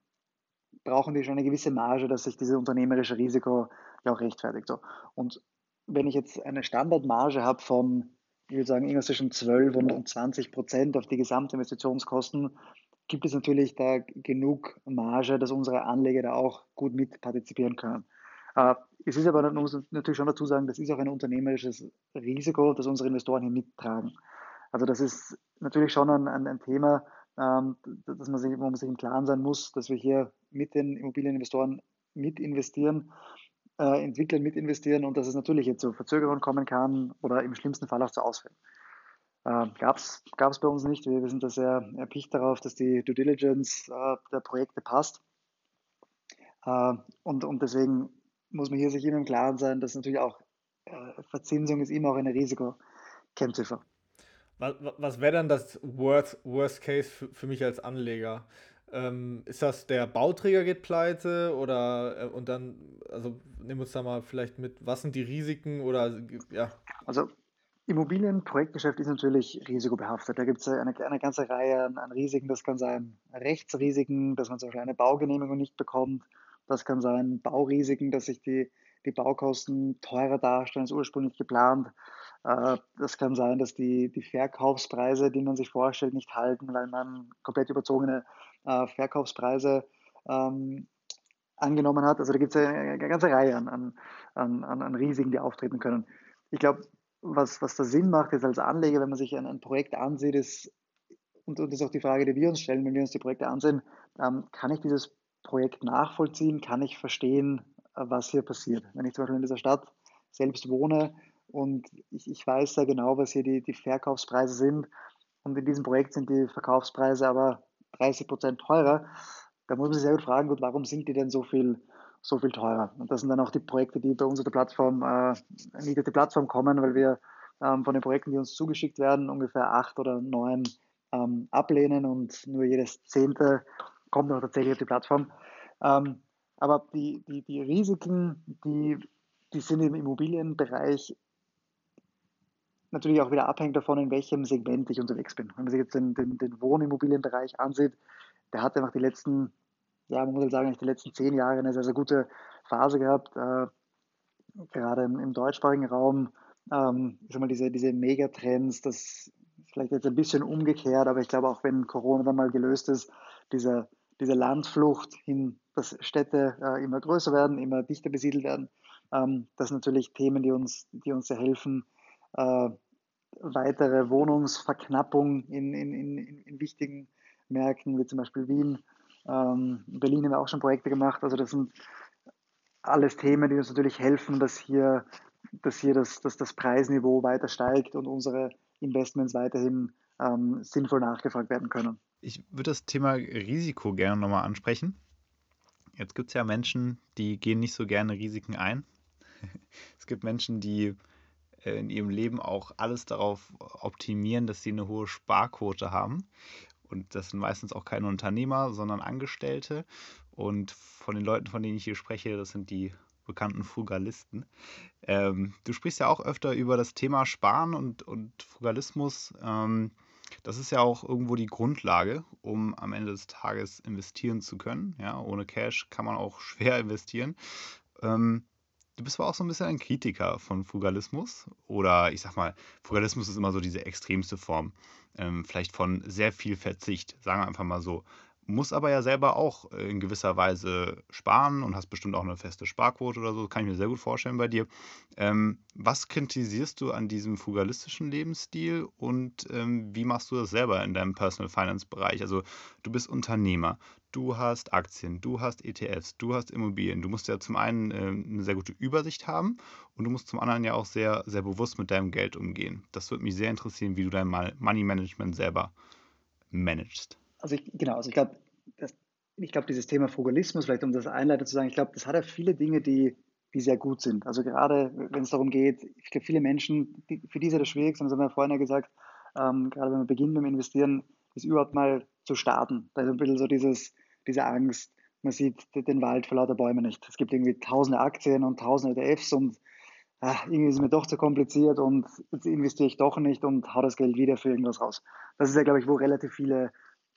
Speaker 3: brauchen die schon eine gewisse Marge, dass sich dieses unternehmerische Risiko ja auch rechtfertigt. So. Und wenn ich jetzt eine Standardmarge habe von, ich würde sagen, irgendwas zwischen 12 und 20 Prozent auf die Gesamtinvestitionskosten, gibt es natürlich da genug Marge, dass unsere Anleger da auch gut mitpartizipieren können. Äh, es ist aber, man muss natürlich schon dazu sagen, das ist auch ein unternehmerisches Risiko, das unsere Investoren hier mittragen. Also das ist natürlich schon ein, ein, ein Thema, ähm, dass man sich, wo man sich im Klaren sein muss, dass wir hier mit den Immobilieninvestoren mit investieren, äh, Entwicklern mit investieren und dass es natürlich jetzt zu Verzögerungen kommen kann oder im schlimmsten Fall auch zu Ausfällen. Äh, Gab es bei uns nicht. Wir, wir, sind da sehr erpicht darauf, dass die Due Diligence äh, der Projekte passt. Äh, und, und deswegen muss man hier sich immer im Klaren sein, dass natürlich auch äh, Verzinsung ist immer auch eine Risikokennziffer.
Speaker 2: Was, was wäre dann das Worst, Worst Case für, für mich als Anleger? Ähm, ist das der Bauträger geht pleite oder äh, und dann, also nehmen wir uns da mal vielleicht mit, was sind die Risiken oder ja?
Speaker 3: Also Immobilienprojektgeschäft ist natürlich risikobehaftet. Da gibt es eine, eine, ganze Reihe an, an, Risiken. Das kann sein Rechtsrisiken, dass man zum Beispiel eine Baugenehmigung nicht bekommt. Das kann sein Baurisiken, dass sich die, die Baukosten teurer darstellen als ursprünglich geplant. Äh, das kann sein, dass die, die Verkaufspreise, die man sich vorstellt, nicht halten, weil man komplett überzogene äh, Verkaufspreise ähm, angenommen hat. Also da gibt es eine, ganze Reihe an, an, an, an Risiken, die auftreten können. Ich glaube, was, was da Sinn macht, ist als Anleger, wenn man sich ein, ein Projekt ansieht, ist, und, und das ist auch die Frage, die wir uns stellen, wenn wir uns die Projekte ansehen, ähm, kann ich dieses Projekt nachvollziehen, kann ich verstehen, äh, was hier passiert. Wenn ich zum Beispiel in dieser Stadt selbst wohne und ich, ich weiß sehr genau, was hier die, die Verkaufspreise sind und in diesem Projekt sind die Verkaufspreise aber 30 Prozent teurer, da muss man sich gut fragen, gut, warum sind die denn so viel, so viel teurer? Und das sind dann auch die Projekte, die bei uns auf der Plattform, äh, nicht auf die Plattform kommen, weil wir ähm, von den Projekten, die uns zugeschickt werden, ungefähr acht oder neun ähm, ablehnen und nur jedes zehnte kommt auch tatsächlich auf die Plattform. Ähm, aber die, die, die Risiken, die, die sind im Immobilienbereich natürlich auch wieder abhängig davon, in welchem Segment ich unterwegs bin. Wenn man sich jetzt den, den, den Wohnimmobilienbereich ansieht, der hat einfach die letzten, ja, man muss halt sagen, die letzten zehn Jahre eine sehr, sehr gute Phase gehabt. Äh, gerade im, im, deutschsprachigen Raum, ähm, sag mal, diese, diese Megatrends, das ist vielleicht jetzt ein bisschen umgekehrt, aber ich glaube auch, wenn Corona dann mal gelöst ist, diese, diese Landflucht hin, dass Städte äh, immer größer werden, immer dichter besiedelt werden, ähm, das sind natürlich Themen, die uns, die uns sehr helfen, äh, weitere Wohnungsverknappung in, in, in, in, wichtigen Märkten, wie zum Beispiel Wien. Ähm, in Berlin haben wir auch schon Projekte gemacht. Also das sind alles Themen, die uns natürlich helfen, dass hier, dass hier das, dass das Preisniveau weiter steigt und unsere Investments weiterhin ähm, sinnvoll nachgefragt werden können.
Speaker 1: Ich würde das Thema Risiko gerne nochmal ansprechen. Jetzt gibt es ja Menschen, die gehen nicht so gerne Risiken ein. Es gibt Menschen, die in ihrem Leben auch alles darauf optimieren, dass sie eine hohe Sparquote haben. Und das sind meistens auch keine Unternehmer, sondern Angestellte. Und von den Leuten, von denen ich hier spreche, das sind die bekannten Frugalisten. Ähm, du sprichst ja auch öfter über das Thema Sparen und, und Frugalismus. Ähm, das ist ja auch irgendwo die Grundlage, um am Ende des Tages investieren zu können. Ja, ohne Cash kann man auch schwer investieren. Ähm, Du bist aber auch so ein bisschen ein Kritiker von Frugalismus. Oder ich sag mal, Frugalismus ist immer so diese extremste Form. Ähm, vielleicht von sehr viel Verzicht, sagen wir einfach mal so. Muss aber ja selber auch in gewisser Weise sparen und hast bestimmt auch eine feste Sparquote oder so. Kann ich mir sehr gut vorstellen bei dir. Ähm, was kritisierst du an diesem frugalistischen Lebensstil und ähm, wie machst du das selber in deinem Personal Finance Bereich? Also, du bist Unternehmer, du hast Aktien, du hast ETFs, du hast Immobilien. Du musst ja zum einen äh, eine sehr gute Übersicht haben und du musst zum anderen ja auch sehr, sehr bewusst mit deinem Geld umgehen. Das würde mich sehr interessieren, wie du dein Money Management selber managst.
Speaker 3: Also ich, genau, also ich glaube, ich glaube, dieses Thema Frugalismus, vielleicht um das einleitend zu sagen, ich glaube, das hat ja viele Dinge, die, die sehr gut sind. Also gerade wenn es darum geht, ich glaube, viele Menschen, die, für die ist ja das Schwierigste, das haben wir ja vorhin ja gesagt, ähm, gerade wenn man beginnt mit dem Investieren, ist überhaupt mal zu starten. Da ist ein bisschen so dieses, diese Angst, man sieht den Wald vor lauter Bäumen nicht. Es gibt irgendwie tausende Aktien und tausende ETFs und ach, irgendwie ist es mir doch zu kompliziert und jetzt investiere ich doch nicht und hau das Geld wieder für irgendwas raus. Das ist ja, glaube ich, wo relativ viele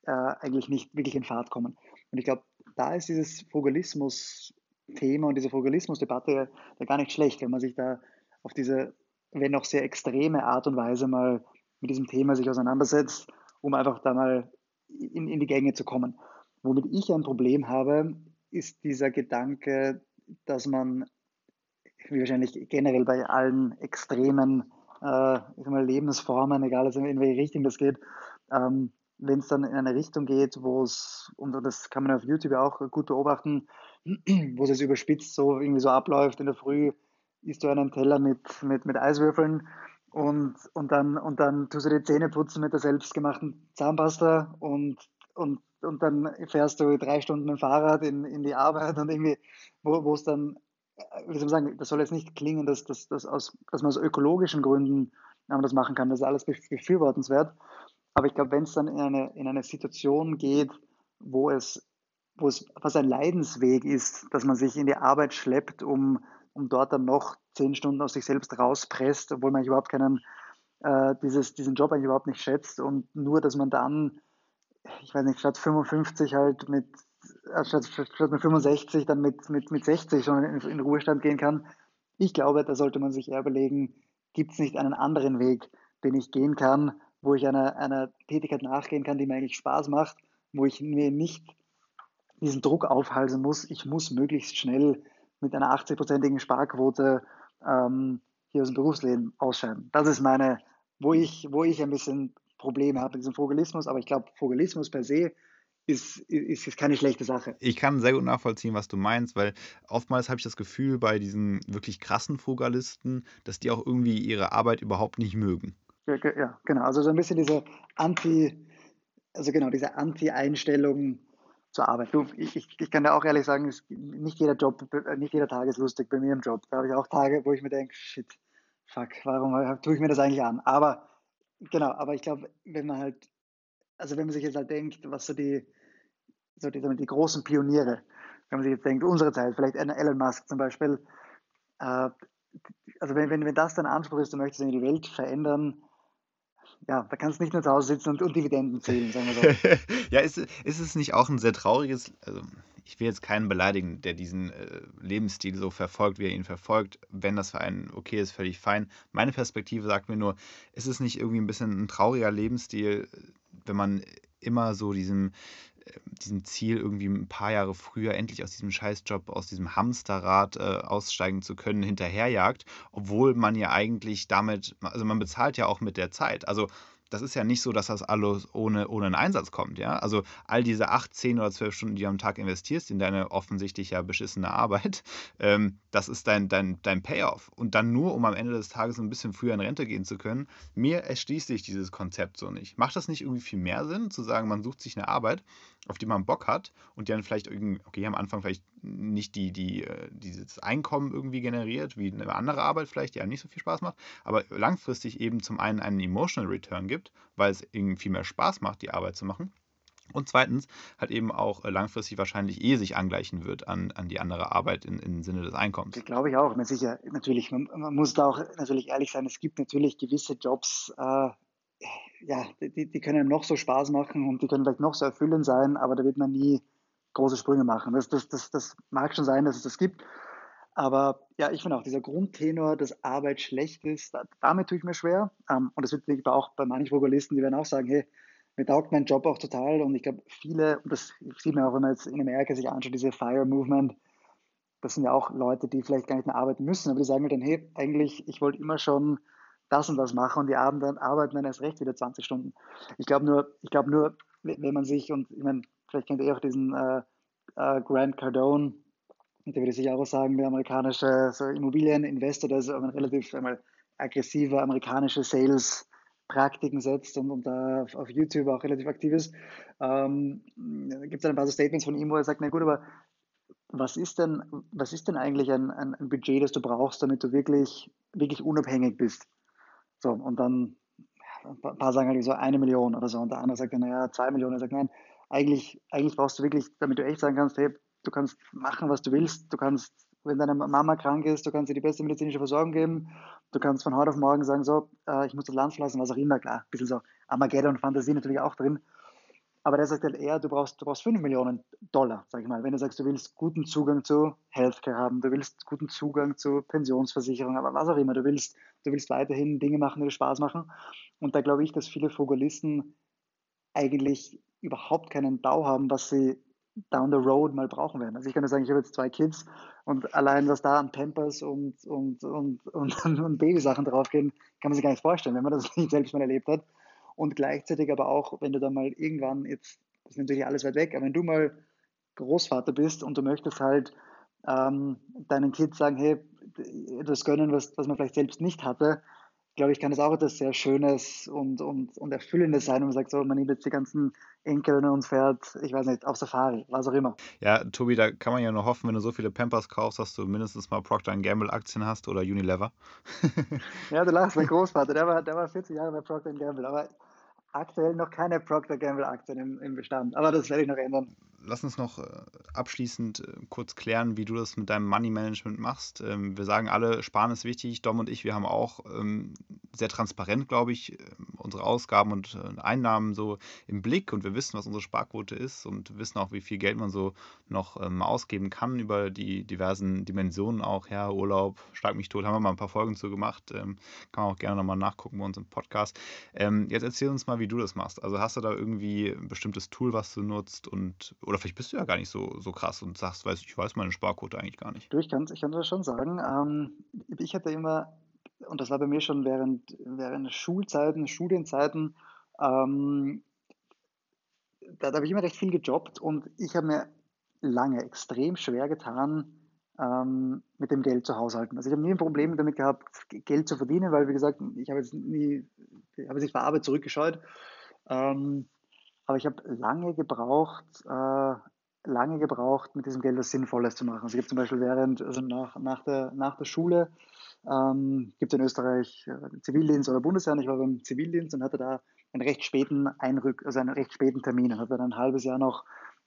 Speaker 3: äh, eigentlich nicht wirklich in Fahrt kommen. Und ich glaube, da ist dieses Frugalismus-Thema und diese Frugalismus-Debatte ja gar nicht schlecht, wenn man sich da auf diese, wenn auch sehr extreme Art und Weise mal mit diesem Thema sich auseinandersetzt, um einfach da mal in, in die Gänge zu kommen. Womit ich ein Problem habe, ist dieser Gedanke, dass man, wie wahrscheinlich generell bei allen extremen äh, mal, Lebensformen, egal in welche Richtung das geht, ähm, wenn es dann in eine Richtung geht, wo es, und das kann man auf YouTube auch gut beobachten, wo es überspitzt so irgendwie so abläuft, in der Früh isst du einen Teller mit, mit, mit Eiswürfeln und, und, dann, und dann tust du die Zähne putzen mit der selbstgemachten Zahnpasta und und, und dann fährst du drei Stunden mit dem Fahrrad in, in die Arbeit und irgendwie, wo es dann, äh, wie soll man sagen, das soll jetzt nicht klingen, dass, dass, dass, aus, dass man aus ökologischen Gründen das machen kann, das ist alles befürwortenswert. Aber ich glaube, wenn es dann in eine, in eine Situation geht, wo es, wo es was ein Leidensweg ist, dass man sich in die Arbeit schleppt, um, um dort dann noch zehn Stunden aus sich selbst rauspresst, obwohl man überhaupt keinen, äh, dieses, diesen Job eigentlich überhaupt nicht schätzt und nur, dass man dann ich weiß nicht, statt 55 halt mit, äh, statt, statt mit 65 dann mit, mit, mit 60 schon in, in Ruhestand gehen kann. Ich glaube, da sollte man sich eher überlegen, gibt es nicht einen anderen Weg, den ich gehen kann, wo ich einer, einer Tätigkeit nachgehen kann, die mir eigentlich Spaß macht, wo ich mir nicht diesen Druck aufhalsen muss, ich muss möglichst schnell mit einer 80-prozentigen Sparquote ähm, hier aus dem Berufsleben ausscheiden. Das ist meine, wo ich, wo ich ein bisschen Probleme habe mit diesem Vogelismus, aber ich glaube, Vogelismus per se ist, ist, ist keine schlechte Sache.
Speaker 1: Ich kann sehr gut nachvollziehen, was du meinst, weil oftmals habe ich das Gefühl bei diesen wirklich krassen Frugalisten, dass die auch irgendwie ihre Arbeit überhaupt nicht mögen.
Speaker 3: Ja, ja genau. Also so ein bisschen diese Anti, also genau, diese Anti-Einstellung zur Arbeit. Du, ich, ich kann dir auch ehrlich sagen, nicht jeder Job, nicht jeder Tag ist lustig bei mir im Job. Da habe ich auch Tage, wo ich mir denke, shit, fuck, warum tue ich mir das eigentlich an? Aber genau, aber ich glaube, wenn man halt, also wenn man sich jetzt halt denkt, was so die, so die, die großen Pioniere, wenn man sich jetzt denkt, unsere Zeit, vielleicht Elon Musk zum Beispiel, äh, also wenn, wenn, wenn das dein Anspruch ist, du möchtest die Welt verändern, ja, da kannst du nicht nur zu Hause sitzen und, und Dividenden zählen, sagen wir so.
Speaker 1: ja, ist, ist es nicht auch ein sehr trauriges, also ich will jetzt keinen beleidigen, der diesen äh, Lebensstil so verfolgt, wie er ihn verfolgt. Wenn das für einen okay ist, völlig fein. Meine Perspektive sagt mir nur, ist es nicht irgendwie ein bisschen ein trauriger Lebensstil, wenn man immer so diesem diesem Ziel, irgendwie ein paar Jahre früher endlich aus diesem Scheißjob, aus diesem Hamsterrad äh, aussteigen zu können, hinterherjagt, obwohl man ja eigentlich damit, also man bezahlt ja auch mit der Zeit. Also das ist ja nicht so, dass das alles ohne, ohne einen Einsatz kommt, ja. Also all diese acht, zehn oder zwölf Stunden, die du am Tag investierst in deine offensichtlich ja beschissene Arbeit, ähm, das ist dein, dein, dein Payoff. Und dann nur, um am Ende des Tages ein bisschen früher in Rente gehen zu können, mir erschließt sich dieses Konzept so nicht. Macht das nicht irgendwie viel mehr Sinn, zu sagen, man sucht sich eine Arbeit, auf die man Bock hat und die dann vielleicht irgendwie, okay, am Anfang vielleicht nicht die, die, äh, dieses Einkommen irgendwie generiert, wie eine andere Arbeit vielleicht, die einem nicht so viel Spaß macht, aber langfristig eben zum einen einen Emotional Return gibt, weil es irgendwie viel mehr Spaß macht, die Arbeit zu machen. Und zweitens halt eben auch äh, langfristig wahrscheinlich eh sich angleichen wird an, an die andere Arbeit im in Sinne des Einkommens.
Speaker 3: Das glaube ich auch. Man sicher, natürlich, man, man, muss da auch natürlich ehrlich sein, es gibt natürlich gewisse Jobs, äh, ja, die, die können noch so Spaß machen und die können vielleicht noch so erfüllend sein, aber da wird man nie große Sprünge machen. Das, das, das, das mag schon sein, dass es das gibt. Aber ja, ich finde auch, dieser Grundtenor, dass Arbeit schlecht ist, damit tue ich mir schwer. Ähm, und das wird auch bei manchen Vokalisten, die werden auch sagen, hey, mir taugt mein Job auch total. Und ich glaube, viele, und das sieht man auch, wenn man jetzt in Amerika sich anschaut, diese Fire Movement, das sind ja auch Leute, die vielleicht gar nicht mehr arbeiten müssen, aber die sagen mir dann, hey, eigentlich, ich wollte immer schon das und das machen und die arbeiten dann, arbeiten dann erst recht wieder 20 Stunden. Ich glaube nur, ich glaube nur, wenn man sich, und ich meine, Vielleicht kennt ihr auch diesen äh, äh, Grant Cardone, der würde sich auch sagen, der amerikanische so Immobilieninvestor, der so ein relativ einmal aggressive amerikanische Sales Praktiken setzt und, und da auf, auf, YouTube auch relativ aktiv ist, ähm, gibt es ein paar Statements von ihm, wo er sagt, na gut, aber was ist denn, was ist denn eigentlich ein, ein, Budget, das du brauchst, damit du wirklich, wirklich unabhängig bist? So, und dann ein paar sagen halt so eine Million oder so, und der andere sagt dann, naja, zwei Millionen, er sagt, nein, eigentlich, eigentlich brauchst du wirklich, damit du echt sagen kannst, hey, du kannst machen, was du willst, du kannst, wenn deine Mama krank ist, du kannst ihr die beste medizinische Versorgung geben, du kannst von heute auf morgen sagen, so, äh, ich muss das Land verlassen, was auch immer, klar, ein bisschen so Armageddon-Fantasie natürlich auch drin, aber der sagt halt eher, du brauchst, du brauchst 5 Millionen Dollar, sag ich mal. Wenn du sagst, du willst guten Zugang zu Healthcare haben, du willst guten Zugang zu Pensionsversicherung, aber was auch immer, du willst, du willst weiterhin Dinge machen, die dir Spaß machen. Und da glaube ich, dass viele Fogalisten eigentlich überhaupt keinen Bau haben, was sie down the road mal brauchen werden. Also ich kann nur sagen, ich habe jetzt zwei Kids und allein was da an Pampers und, und, und, und, und Babysachen draufgehen, kann man sich gar nicht vorstellen, wenn man das nicht selbst mal erlebt hat. Und gleichzeitig aber auch, wenn du dann mal irgendwann, jetzt das ist natürlich alles weit weg, aber wenn du mal Großvater bist und du möchtest halt ähm, deinen Kids sagen, hey, etwas gönnen, was, was man vielleicht selbst nicht hatte, glaube ich, kann das auch etwas sehr Schönes und, und, und Erfüllendes sein, wenn man sagt, so, man nimmt jetzt die ganzen Enkel und fährt, ich weiß nicht, auf Safari, was auch immer.
Speaker 1: Ja, Tobi, da kann man ja nur hoffen, wenn du so viele Pampers kaufst, dass du mindestens mal Procter Gamble Aktien hast oder Unilever.
Speaker 3: ja, du lachst, mein Großvater, der war, der war 40 Jahre bei Procter Gamble, aber aktuell noch keine Procter Gamble Aktien im, im Bestand, aber das werde ich noch ändern
Speaker 1: lass uns noch äh, abschließend äh, kurz klären, wie du das mit deinem Money Management machst. Ähm, wir sagen alle, Sparen ist wichtig. Dom und ich, wir haben auch ähm, sehr transparent, glaube ich, ähm, unsere Ausgaben und äh, Einnahmen so im Blick und wir wissen, was unsere Sparquote ist und wissen auch, wie viel Geld man so noch ausgeben kann über die diversen Dimensionen auch. Ja, Urlaub, Schlag mich tot, haben wir mal ein paar Folgen zu gemacht. kann man auch gerne nochmal nachgucken bei uns im Podcast. jetzt erzähl uns mal, wie du das machst. Also hast du da irgendwie ein bestimmtes Tool, was du nutzt und oder oder vielleicht bist du ja gar nicht so, so krass und sagst, weiß, ich weiß meine Sparquote eigentlich gar nicht.
Speaker 3: Du, ich kann, ich kann das schon sagen. Ähm, ich hatte immer, und das war bei mir schon während, während Schulzeiten, Studienzeiten, ähm, da, da habe ich immer recht viel gejobbt und ich habe mir lange extrem schwer getan, ähm, mit dem Geld zu haushalten. Also ich habe nie ein Problem damit gehabt, Geld zu verdienen, weil wie gesagt, ich habe jetzt nie, habe sich vor Arbeit zurückgescheut. Ähm, aber ich habe lange gebraucht, äh, lange gebraucht, mit diesem Geld was Sinnvolles zu machen. Also gibt zum Beispiel während, also nach, nach, der, nach der Schule, ähm, gibt es in Österreich äh, Zivildienst oder Bundesheer. Ich war beim Zivildienst und hatte da einen recht späten Einrück, also einen recht späten Termin und hatte dann ein halbes Jahr noch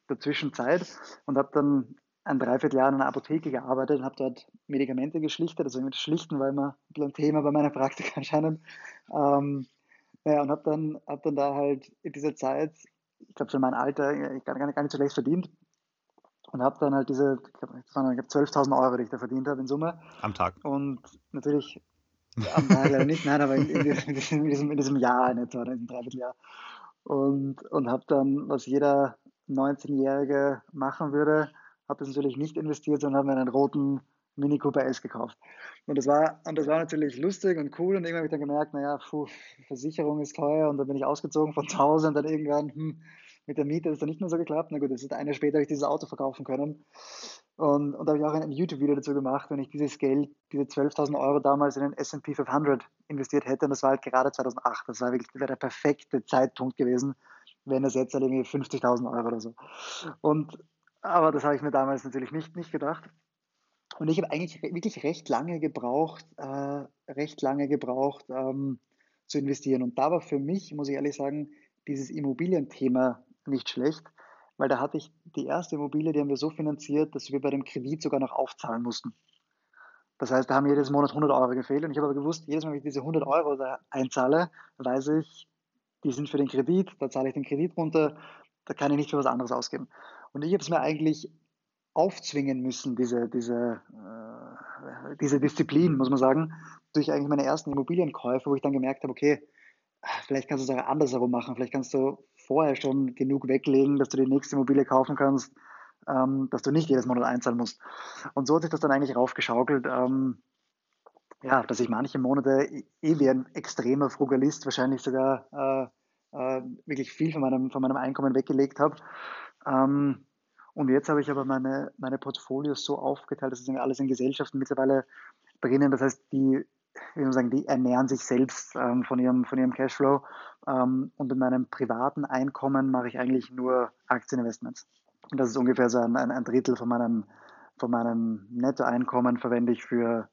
Speaker 3: dazwischen Zeit und habe dann ein Dreivierteljahr in einer Apotheke gearbeitet und habe dort Medikamente geschlichtet. Also mit Schlichten war immer ein Thema bei meiner Praktika anscheinend. Ähm, ja, und habe dann, hab dann da halt in dieser Zeit, ich glaube für mein Alter, ich gar, gar nicht so schlecht verdient. Und habe dann halt diese, ich glaube 12.000 Euro, die ich da verdient habe in Summe.
Speaker 1: Am Tag.
Speaker 3: Und natürlich am Tag leider nicht, nein, aber in, in, in, diesem, in diesem Jahr in etwa, in diesem Dreivierteljahr. Und, und habe dann, was jeder 19-Jährige machen würde, habe das natürlich nicht investiert, sondern habe mir einen roten Mini Cooper S gekauft. Und das war, und das war natürlich lustig und cool. Und irgendwann habe ich dann gemerkt, naja, puh, Versicherung ist teuer. Und dann bin ich ausgezogen von zu Hause und dann irgendwann, hm, mit der Miete es dann nicht mehr so geklappt. Na gut, das ist eine später habe ich dieses Auto verkaufen können. Und, und da habe ich auch ein YouTube-Video dazu gemacht, wenn ich dieses Geld, diese 12.000 Euro damals in den S&P 500 investiert hätte. Und das war halt gerade 2008. Das war wirklich wäre der perfekte Zeitpunkt gewesen, wenn das jetzt halt irgendwie 50.000 Euro oder so. Und, aber das habe ich mir damals natürlich nicht, nicht gedacht. Und ich habe eigentlich wirklich recht lange gebraucht, äh, recht lange gebraucht ähm, zu investieren. Und da war für mich, muss ich ehrlich sagen, dieses Immobilienthema nicht schlecht, weil da hatte ich die erste Immobilie, die haben wir so finanziert, dass wir bei dem Kredit sogar noch aufzahlen mussten. Das heißt, da haben jedes Monat 100 Euro gefehlt und ich habe aber gewusst, jedes Mal, wenn ich diese 100 Euro da einzahle, weiß ich, die sind für den Kredit, da zahle ich den Kredit runter, da kann ich nicht für was anderes ausgeben. Und ich habe es mir eigentlich aufzwingen müssen, diese, diese, äh, diese Disziplin, muss man sagen, durch eigentlich meine ersten Immobilienkäufe, wo ich dann gemerkt habe, okay, vielleicht kannst du es auch andersherum machen, vielleicht kannst du vorher schon genug weglegen, dass du die nächste Immobilie kaufen kannst, ähm, dass du nicht jedes Monat einzahlen musst. Und so hat sich das dann eigentlich raufgeschaukelt, ähm, ja, dass ich manche Monate eh wie ein extremer Frugalist wahrscheinlich sogar äh, äh, wirklich viel von meinem, von meinem Einkommen weggelegt habe. Ähm, und jetzt habe ich aber meine, meine Portfolios so aufgeteilt, dass es alles in Gesellschaften mittlerweile drinnen. Das heißt, die, wie man sagen, die ernähren sich selbst ähm, von, ihrem, von ihrem Cashflow. Ähm, und in meinem privaten Einkommen mache ich eigentlich nur Aktieninvestments. Und das ist ungefähr so ein, ein, ein Drittel von meinem, von meinem Nettoeinkommen verwende ich für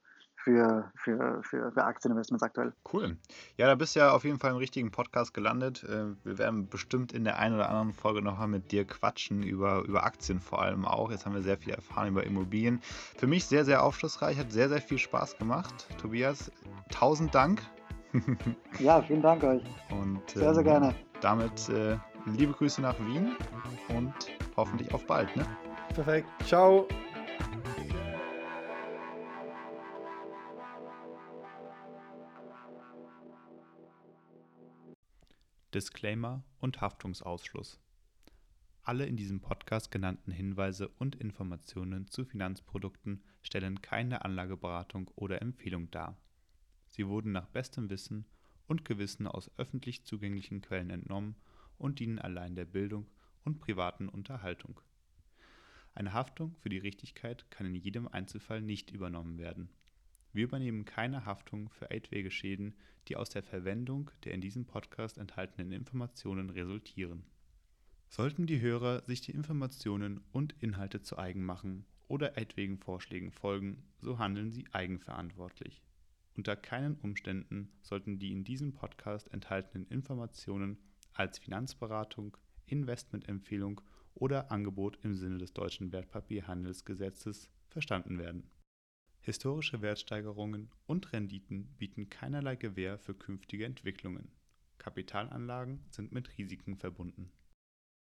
Speaker 3: für, für, für, für Aktieninvestments aktuell.
Speaker 1: Cool. Ja, da bist du ja auf jeden Fall im richtigen Podcast gelandet. Äh, wir werden bestimmt in der einen oder anderen Folge nochmal mit dir quatschen, über, über Aktien vor allem auch. Jetzt haben wir sehr viel erfahren über Immobilien. Für mich sehr, sehr aufschlussreich, hat sehr, sehr viel Spaß gemacht. Tobias, tausend Dank.
Speaker 3: ja, vielen Dank euch.
Speaker 1: Und,
Speaker 3: sehr, sehr ähm, gerne.
Speaker 1: Damit äh, liebe Grüße nach Wien und hoffentlich auf bald. Ne?
Speaker 2: Perfekt. Ciao.
Speaker 1: Disclaimer und Haftungsausschluss. Alle in diesem Podcast genannten Hinweise und Informationen zu Finanzprodukten stellen keine Anlageberatung oder Empfehlung dar. Sie wurden nach bestem Wissen und Gewissen aus öffentlich zugänglichen Quellen entnommen und dienen allein der Bildung und privaten Unterhaltung. Eine Haftung für die Richtigkeit kann in jedem Einzelfall nicht übernommen werden. Wir übernehmen keine Haftung für etwaige Schäden, die aus der Verwendung der in diesem Podcast enthaltenen Informationen resultieren. Sollten die Hörer sich die Informationen und Inhalte zu eigen machen oder etwaigen Vorschlägen folgen, so handeln sie eigenverantwortlich. Unter keinen Umständen sollten die in diesem Podcast enthaltenen Informationen als Finanzberatung, Investmentempfehlung oder Angebot im Sinne des deutschen Wertpapierhandelsgesetzes verstanden werden Historische Wertsteigerungen und Renditen bieten keinerlei Gewähr für künftige Entwicklungen. Kapitalanlagen sind mit Risiken verbunden